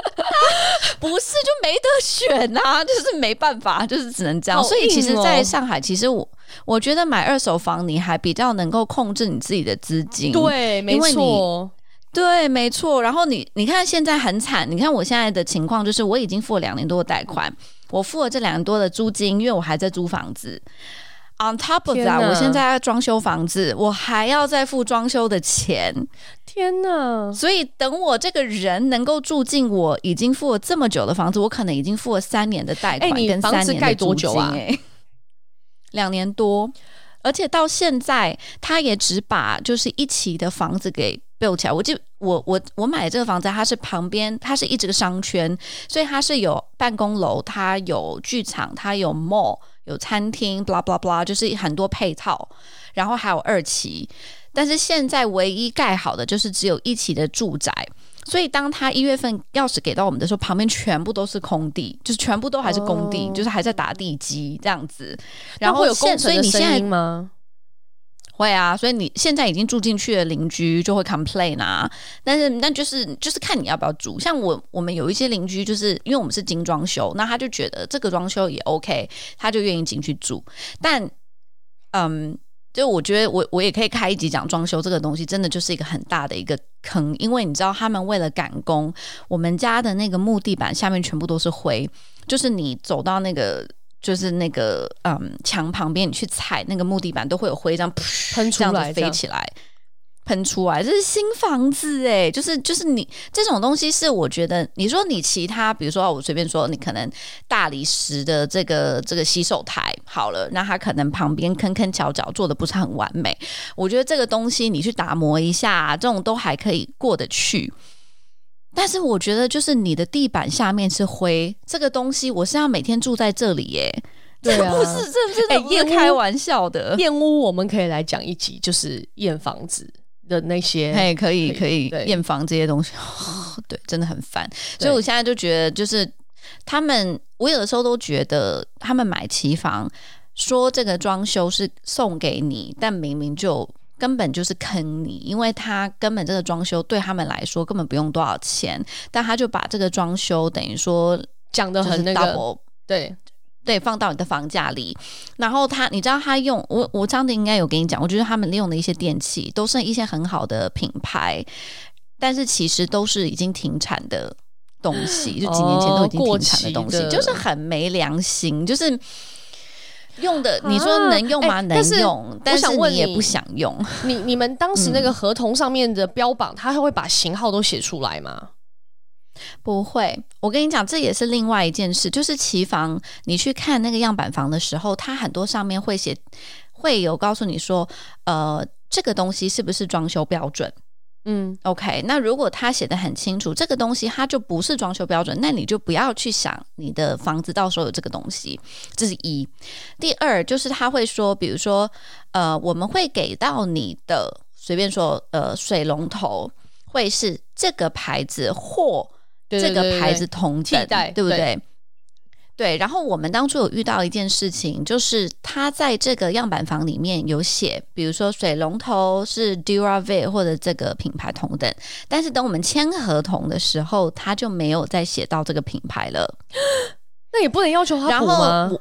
不是就没得选呐、啊，就是没办法，就是只能这样。哦、所以其实在上海，其实我我觉得买二手房，你还比较能够控制你自己的资金。对，没错，对，没错。然后你你看现在很惨，你看我现在的情况就是我已经付了两年多的贷款，我付了这两年多的租金，因为我还在租房子。On top of that，我现在要装修房子，我还要再付装修的钱。天哪！所以等我这个人能够住进我已经付了这么久的房子，我可能已经付了三年的贷款跟三年的租金。哎，两年多，而且到现在他也只把就是一期的房子给 build 起来。我记我我我买的这个房子，它是旁边，它是一整个商圈，所以它是有办公楼，它有剧场，它有 mall。有餐厅，blah blah blah，就是很多配套，然后还有二期，但是现在唯一盖好的就是只有一期的住宅，所以当他一月份钥匙给到我们的时候，旁边全部都是空地，就是全部都还是工地，哦、就是还在打地基这样子，然后有工程的声音吗？会啊，所以你现在已经住进去的邻居就会 complain 啊，但是那就是就是看你要不要住。像我我们有一些邻居，就是因为我们是精装修，那他就觉得这个装修也 OK，他就愿意进去住。但嗯，就我觉得我我也可以开一集讲装修这个东西，真的就是一个很大的一个坑，因为你知道他们为了赶工，我们家的那个木地板下面全部都是灰，就是你走到那个。就是那个嗯墙旁边，你去踩那个木地板都会有灰，这样喷出来，飞起来，喷出来。这是新房子哎，就是就是你这种东西是我觉得，你说你其他，比如说我随便说，你可能大理石的这个这个洗手台好了，那它可能旁边坑坑角角做的不是很完美，我觉得这个东西你去打磨一下，这种都还可以过得去。但是我觉得，就是你的地板下面是灰，这个东西我是要每天住在这里耶。对啊，这不是，这不是哎，验开玩笑的验屋，我们可以来讲一集，就是验房子的那些，哎，可以可以验房这些东西，对，真的很烦。所以我现在就觉得，就是他们，我有的时候都觉得他们买期房，说这个装修是送给你，但明明就。根本就是坑你，因为他根本这个装修对他们来说根本不用多少钱，但他就把这个装修等于说讲的很那个，对对，放到你的房价里。然后他，你知道他用我我这样子应该有跟你讲，我觉得他们利用的一些电器都是一些很好的品牌，但是其实都是已经停产的东西，就几年前都已经停产的东西，哦、就是很没良心，就是。用的你说能用吗？啊、能用，但是你也不想用。你你们当时那个合同上面的标榜，他、嗯、会把型号都写出来吗？不会。我跟你讲，这也是另外一件事，就是期房你去看那个样板房的时候，它很多上面会写，会有告诉你说，呃，这个东西是不是装修标准？嗯，OK，那如果他写的很清楚，这个东西它就不是装修标准，那你就不要去想你的房子到时候有这个东西。这是一。第二就是他会说，比如说，呃，我们会给到你的，随便说，呃，水龙头会是这个牌子或这个牌子同等，对不对？对对，然后我们当初有遇到一件事情，就是他在这个样板房里面有写，比如说水龙头是 Duravit 或者这个品牌同等，但是等我们签合同的时候，他就没有再写到这个品牌了。那也不能要求他补吗？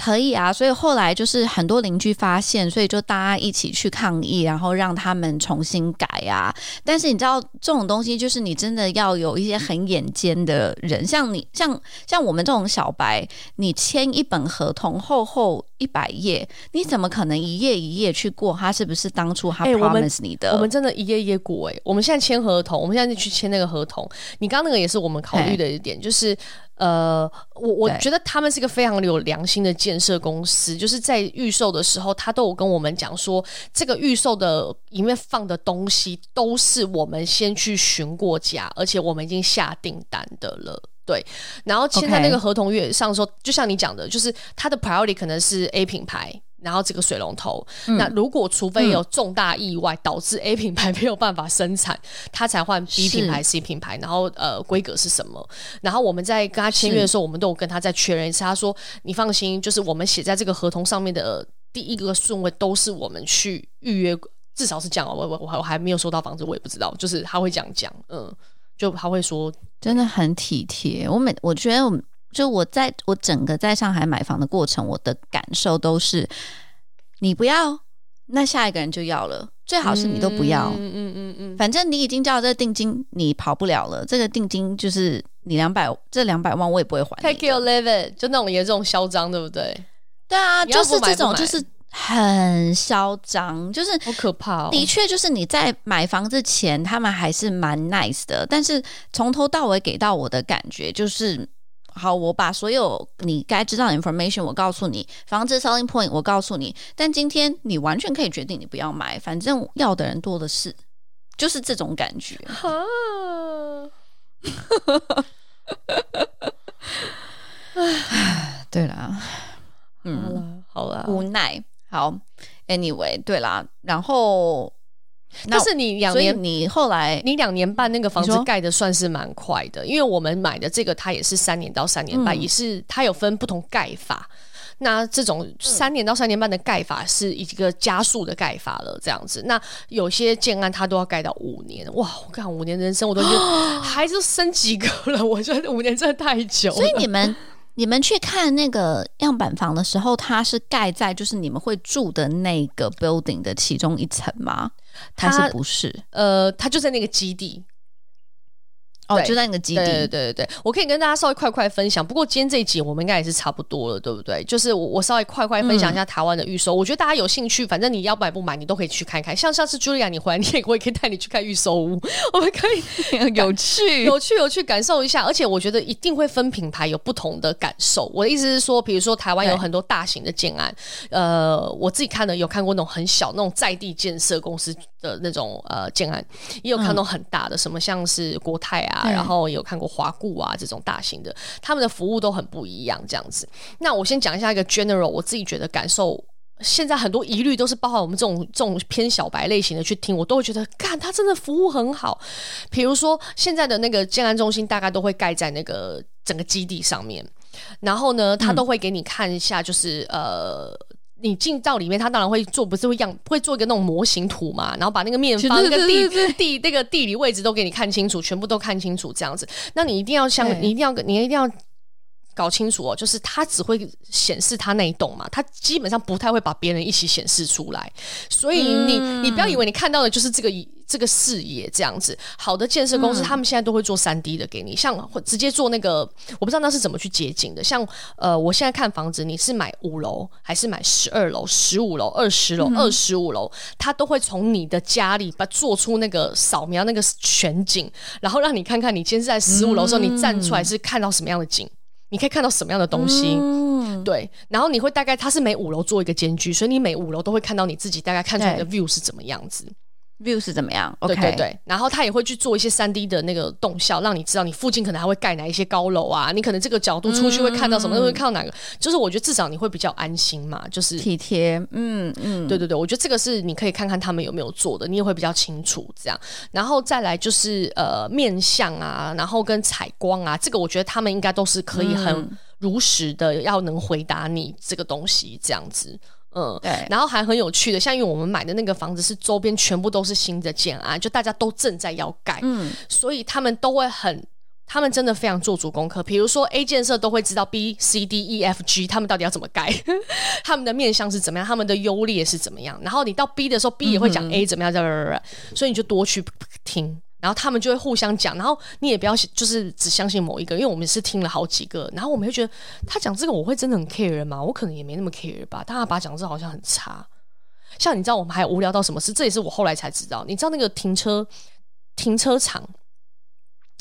可以啊，所以后来就是很多邻居发现，所以就大家一起去抗议，然后让他们重新改啊。但是你知道这种东西，就是你真的要有一些很眼尖的人，像你，像像我们这种小白，你签一本合同后后一百页，你怎么可能一页一页去过？他是不是当初他 promise 你的？欸、我，们我们真的一页一页过哎、欸。我们现在签合同，我们现在就去签那个合同。你刚刚那个也是我们考虑的一点，就是。呃，我我觉得他们是一个非常有良心的建设公司，就是在预售的时候，他都有跟我们讲说，这个预售的里面放的东西都是我们先去询过价，而且我们已经下订单的了。对，然后签在那个合同约上说.就像你讲的，就是它的 priority 可能是 A 品牌。然后这个水龙头，嗯、那如果除非有重大意外、嗯、导致 A 品牌没有办法生产，他才换 B 品牌、C 品牌。然后呃，规格是什么？然后我们在跟他签约的时候，我们都有跟他再确认一次。他说：“你放心，就是我们写在这个合同上面的第一个顺位都是我们去预约，至少是这样。我我我还我还没有收到房子，我也不知道。就是他会这样讲，嗯，就他会说，真的很体贴。我每我觉得我。就我在我整个在上海买房的过程，我的感受都是，你不要，那下一个人就要了。最好是你都不要，嗯嗯嗯嗯，反正你已经交了这个定金，你跑不了了。这个定金就是你两百，这两百万我也不会还。Take your leave it，就那种也这种嚣张，对不对？对啊，就是这种，就是很嚣张，就是好可怕哦。的确，就是你在买房之前，他们还是蛮 nice 的，但是从头到尾给到我的感觉就是。好，我把所有你该知道的 information 我告诉你，房子 selling point 我告诉你，但今天你完全可以决定你不要买，反正要的人多的是，就是这种感觉。哈，唉，对啦，嗯，好了，无奈。好，anyway，对啦，然后。但是你两年，你后来你两年半那个房子盖的算是蛮快的，因为我们买的这个它也是三年到三年半，嗯、也是它有分不同盖法。那这种三年到三年半的盖法是一个加速的盖法了，这样子。那有些建案它都要盖到五年，哇！我看五年人生我都觉得孩子都生几个了，我觉得五年真的太久了。所以你们。你们去看那个样板房的时候，它是盖在就是你们会住的那个 building 的其中一层吗？它是不是？呃，它就在那个基地。哦，就在那个基地。对对对对，我可以跟大家稍微快快分享。不过今天这一集我们应该也是差不多了，对不对？就是我我稍微快快分享一下台湾的预售。嗯、我觉得大家有兴趣，反正你要买不买，你都可以去看看。像上次茱莉亚你回来，你也我也可以带你去看预售屋，我们可以 有趣有趣有趣感受一下。而且我觉得一定会分品牌有不同的感受。我的意思是说，比如说台湾有很多大型的建案，呃，我自己看的有看过那种很小那种在地建设公司的那种呃建案，也有看到很大的，嗯、什么像是国泰啊，对然后有看。过华固啊，这种大型的，他们的服务都很不一样，这样子。那我先讲一下一个 general，我自己觉得感受，现在很多疑虑都是包含我们这种这种偏小白类型的去听，我都会觉得，干，他真的服务很好。比如说现在的那个建安中心，大概都会盖在那个整个基地上面，然后呢，他都会给你看一下，就是、嗯、呃。你进到里面，他当然会做，不是会样会做一个那种模型图嘛，然后把那个面方、那个地地那个地理位置都给你看清楚，全部都看清楚这样子。那你一定要像，你一定要，你一定要。搞清楚哦，就是它只会显示它那一栋嘛，它基本上不太会把别人一起显示出来，所以你、嗯、你不要以为你看到的就是这个这个视野这样子。好的建设公司，嗯、他们现在都会做三 D 的给你，像会直接做那个，我不知道那是怎么去街景的。像呃，我现在看房子，你是买五楼还是买十二楼、十五楼、二十楼、二十五楼，它都会从你的家里把做出那个扫描那个全景，然后让你看看你今天是在十五楼的时候，你站出来是看到什么样的景。你可以看到什么样的东西？嗯、对，然后你会大概它是每五楼做一个间距，所以你每五楼都会看到你自己大概看出来的 view 是怎么样子。View 是怎么样？对对对，然后他也会去做一些三 D 的那个动效，让你知道你附近可能还会盖哪一些高楼啊，你可能这个角度出去会看到什么，嗯、会看到哪个，就是我觉得至少你会比较安心嘛，就是体贴，嗯嗯，对对对，我觉得这个是你可以看看他们有没有做的，你也会比较清楚这样，然后再来就是呃面相啊，然后跟采光啊，这个我觉得他们应该都是可以很如实的要能回答你这个东西这样子。嗯，对，然后还很有趣的，像因为我们买的那个房子是周边全部都是新的建安，就大家都正在要盖，嗯，所以他们都会很，他们真的非常做足功课。比如说 A 建设都会知道 B、C、D、E、F、G 他们到底要怎么盖，他们的面向是怎么样，他们的优劣是怎么样。然后你到 B 的时候，B 也会讲 A 怎么样，这样，所以你就多去听。然后他们就会互相讲，然后你也不要就是只相信某一个，因为我们是听了好几个，然后我们会觉得他讲这个我会真的很 care 吗？我可能也没那么 care 吧。但他把讲这好像很差，像你知道我们还无聊到什么事？这也是我后来才知道。你知道那个停车停车场，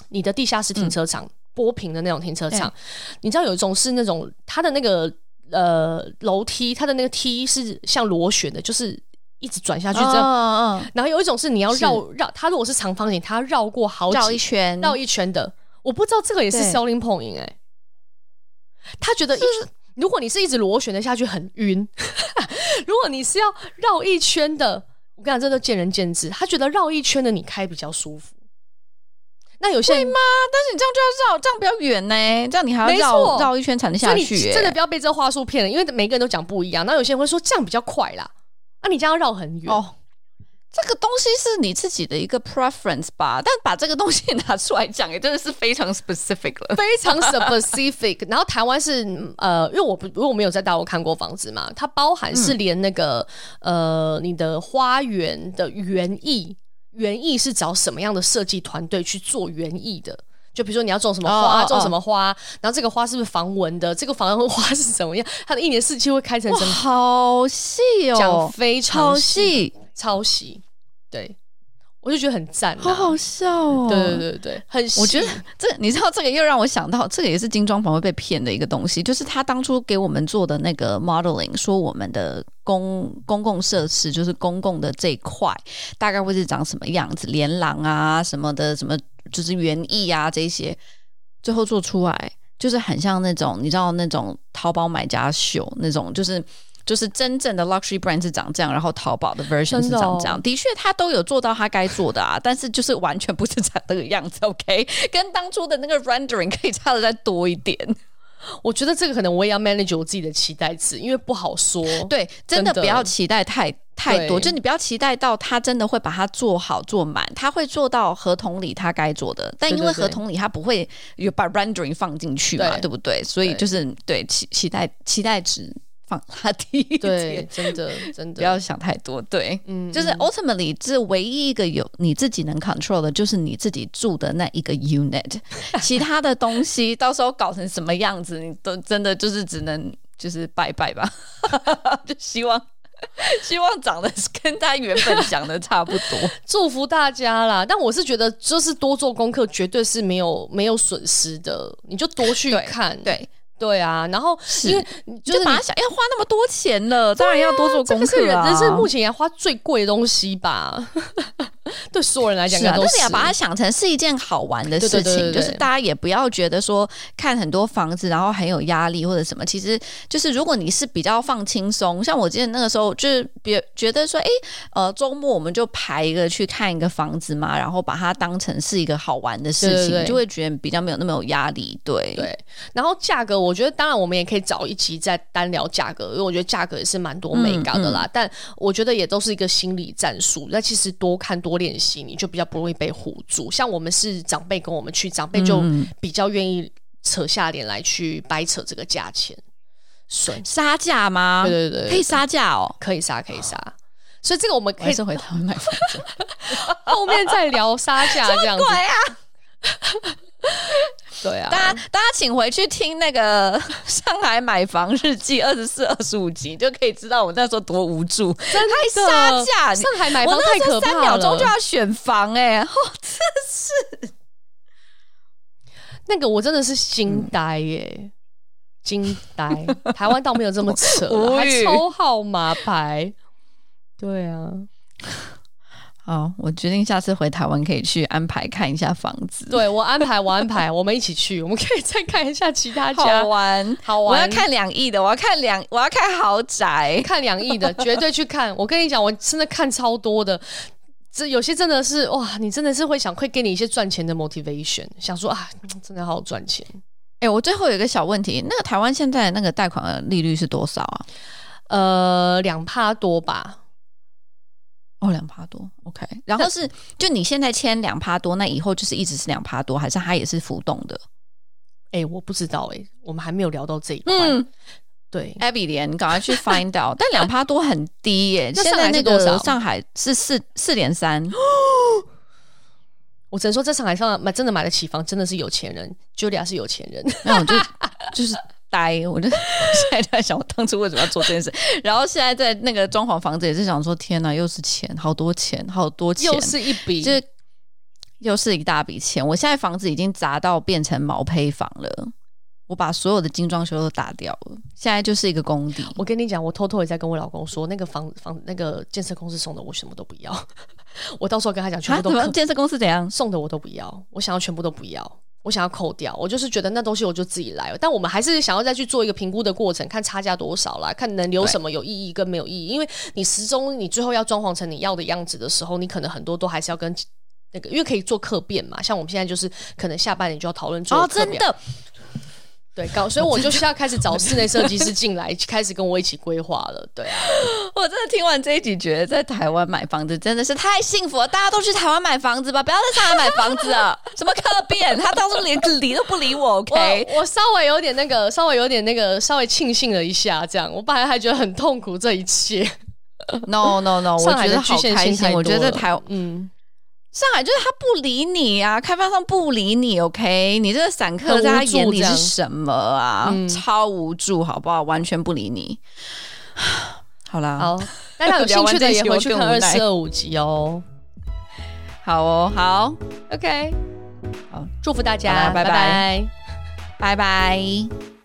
你的地下室停车场，嗯、波平的那种停车场，你知道有一种是那种它的那个呃楼梯，它的那个梯是像螺旋的，就是。一直转下去这样，哦、然后有一种是你要绕绕是，它如果是长方形，它要绕过好几绕一圈绕一圈的。我不知道这个也是 selling point 哎、欸，他觉得一，是如果你是一直螺旋的下去很晕，如果你是要绕一圈的，我跟你讲，这都见仁见智。他觉得绕一圈的你开比较舒服。那有些人吗？但是你这样就要绕，这样比较远呢。这样你还要绕绕一圈才能下去、欸。真的不要被这个话术骗了，因为每个人都讲不一样。那有些人会说这样比较快啦。那、啊、你这样绕很远哦，这个东西是你自己的一个 preference 吧？但把这个东西拿出来讲，也真的是非常 specific 了，非常 specific。然后台湾是呃，因为我不，因为我没有在大陆看过房子嘛，它包含是连那个、嗯、呃，你的花园的园艺，园艺是找什么样的设计团队去做园艺的？就比如说你要种什么花，种什么花，然后这个花是不是防蚊的？这个防蚊花是怎么样？它的一年四季会开成什么？好细哦，讲非常细，超细。对，我就觉得很赞，好好笑哦。对对对对，很细。我觉得这你知道，这个又让我想到，这个也是精装房会被骗的一个东西，就是他当初给我们做的那个 modeling，说我们的公公共设施就是公共的这一块大概会是长什么样子，连廊啊什么的，什么。就是园艺啊，这些最后做出来就是很像那种你知道那种淘宝买家秀那种，就是就是真正的 luxury brand 是长这样，然后淘宝的 version 是长这样。的确，他都有做到他该做的啊，但是就是完全不是长这个样子。OK，跟当初的那个 rendering 可以差的再多一点。我觉得这个可能我也要 manage 我自己的期待值，因为不好说。对，真的不要期待太太多，对。就你不要期待到他真的会把它做好做满，他会做到合同里他该做的，但因为合同里他不会有把 rendering 放进去嘛，对，对不对？所以就是对，对期期待期待值。放他低一点，对，真的真的。不要想太多，对，嗯，就是 ultimately 这唯一一个有你自己能 control 的，就是你自己住的那一个 unit，其他的东西到时候搞成什么样子，你都真的就是只能就是拜拜吧，就希望 希望长得跟他原本讲的差不多，祝福大家啦。但我是觉得，就是多做功课，绝对是没有没有损失的，你就多去看，对。对对啊，然后因为就是把它想要花那么多钱了，当然要多做功课啊。这是人生目前要花最贵的东西吧？对所有人来讲，是啊，都但是要把它想成是一件好玩的事情，对对对对对就是大家也不要觉得说看很多房子然后很有压力或者什么。其实就是如果你是比较放轻松，像我记得那个时候就是别觉得说，哎，呃，周末我们就排一个去看一个房子嘛，然后把它当成是一个好玩的事情，就会觉得比较没有那么有压力。对对，然后价格，我觉得当然我们也可以找一集再单聊价格，因为我觉得价格也是蛮多美感的啦。嗯嗯、但我觉得也都是一个心理战术。那其实多看多练习，你就比较不容易被唬住。像我们是长辈跟我们去，长辈就比较愿意扯下脸来去掰扯这个价钱，损杀价吗？对对对，对，可以杀价哦，可以杀可以杀。所以这个我们可以是回台湾买房子，后面再聊杀价这样子。对啊，大家大家请回去听那个 上海买房日记二十四、二十五集，就可以知道我那时候多无助，真的杀价。上海买房太可怕了，三秒钟就要选房，欸，哎，哦，真是那个我真的是惊呆耶，惊呆！台湾倒没有这么扯，还抽号码牌，对啊。好，我决定下次回台湾可以去安排看一下房子。对，我安排，我安排，我们一起去，我们可以再看一下其他家。好玩，好玩。我要看两亿的，我要看两，我要看豪宅，看两亿的，绝对去看。我跟你讲，我真的看超多的，这有些真的是哇，你真的是会想，会给你一些赚钱的 motivation，想说啊，真的好好赚钱。哎、欸，我最后有一个小问题，那个台湾现在那个贷款的利率是多少啊？呃，两趴多吧。哦，两趴多，OK。然后是，就你现在签两趴多，那以后就是一直是两趴多，还是它也是浮动的？哎、欸，我不知道、欸，哎，我们还没有聊到这一块。嗯，对，Abby 莲，你赶快去 find out。但两趴多很低耶、欸，现在那个上海是四四点三。我只能说，在上海上买真的买得起房，真的是有钱人。Julia 是有钱人，那我就就是。呆，我就现在在想，我当初为什么要做这件事？然后现在在那个装潢房子，也是想说，天哪，又是钱，好多钱，好多钱，又是一笔，就是又是一大笔钱。我现在房子已经砸到变成毛坯房了，我把所有的精装修都打掉了，现在就是一个工地。我跟你讲，我偷偷也在跟我老公说，那个房房那个建设公司送的，我什么都不要。我到时候跟他讲，全部都建设公司怎样送的我都不要，我想要全部都不要。我想要扣掉，我就是觉得那东西我就自己来，但我们还是想要再去做一个评估的过程，看差价多少啦，看能留什么有意义跟没有意义。因为你始终你最后要装潢成你要的样子的时候，你可能很多都还是要跟那个，因为可以做客变嘛。像我们现在就是可能下半年就要讨论。哦，真的。对，搞，所以我就需要开始找室内设计师进来，开始跟我一起规划了。对啊，我真的听完这一集，觉得在台湾买房子真的是太幸福了。大家都去台湾买房子吧，不要在上海买房子了。什么客变，他当初连理都不理我。OK，我，我稍微有点那个，稍微有点那个，稍微庆幸了一下。这样，我本来还觉得很痛苦。这一切，No No No，我觉得好开心。我觉得在台，嗯。上海就是他不理你啊，开发商不理你，OK？你这个散客在他眼里是什么啊？嗯、超无助，好不好？完全不理你。好啦，好，大家有兴趣的也回去 看二四二五集哦。好哦，好，OK，好，祝福大家，拜拜，拜拜。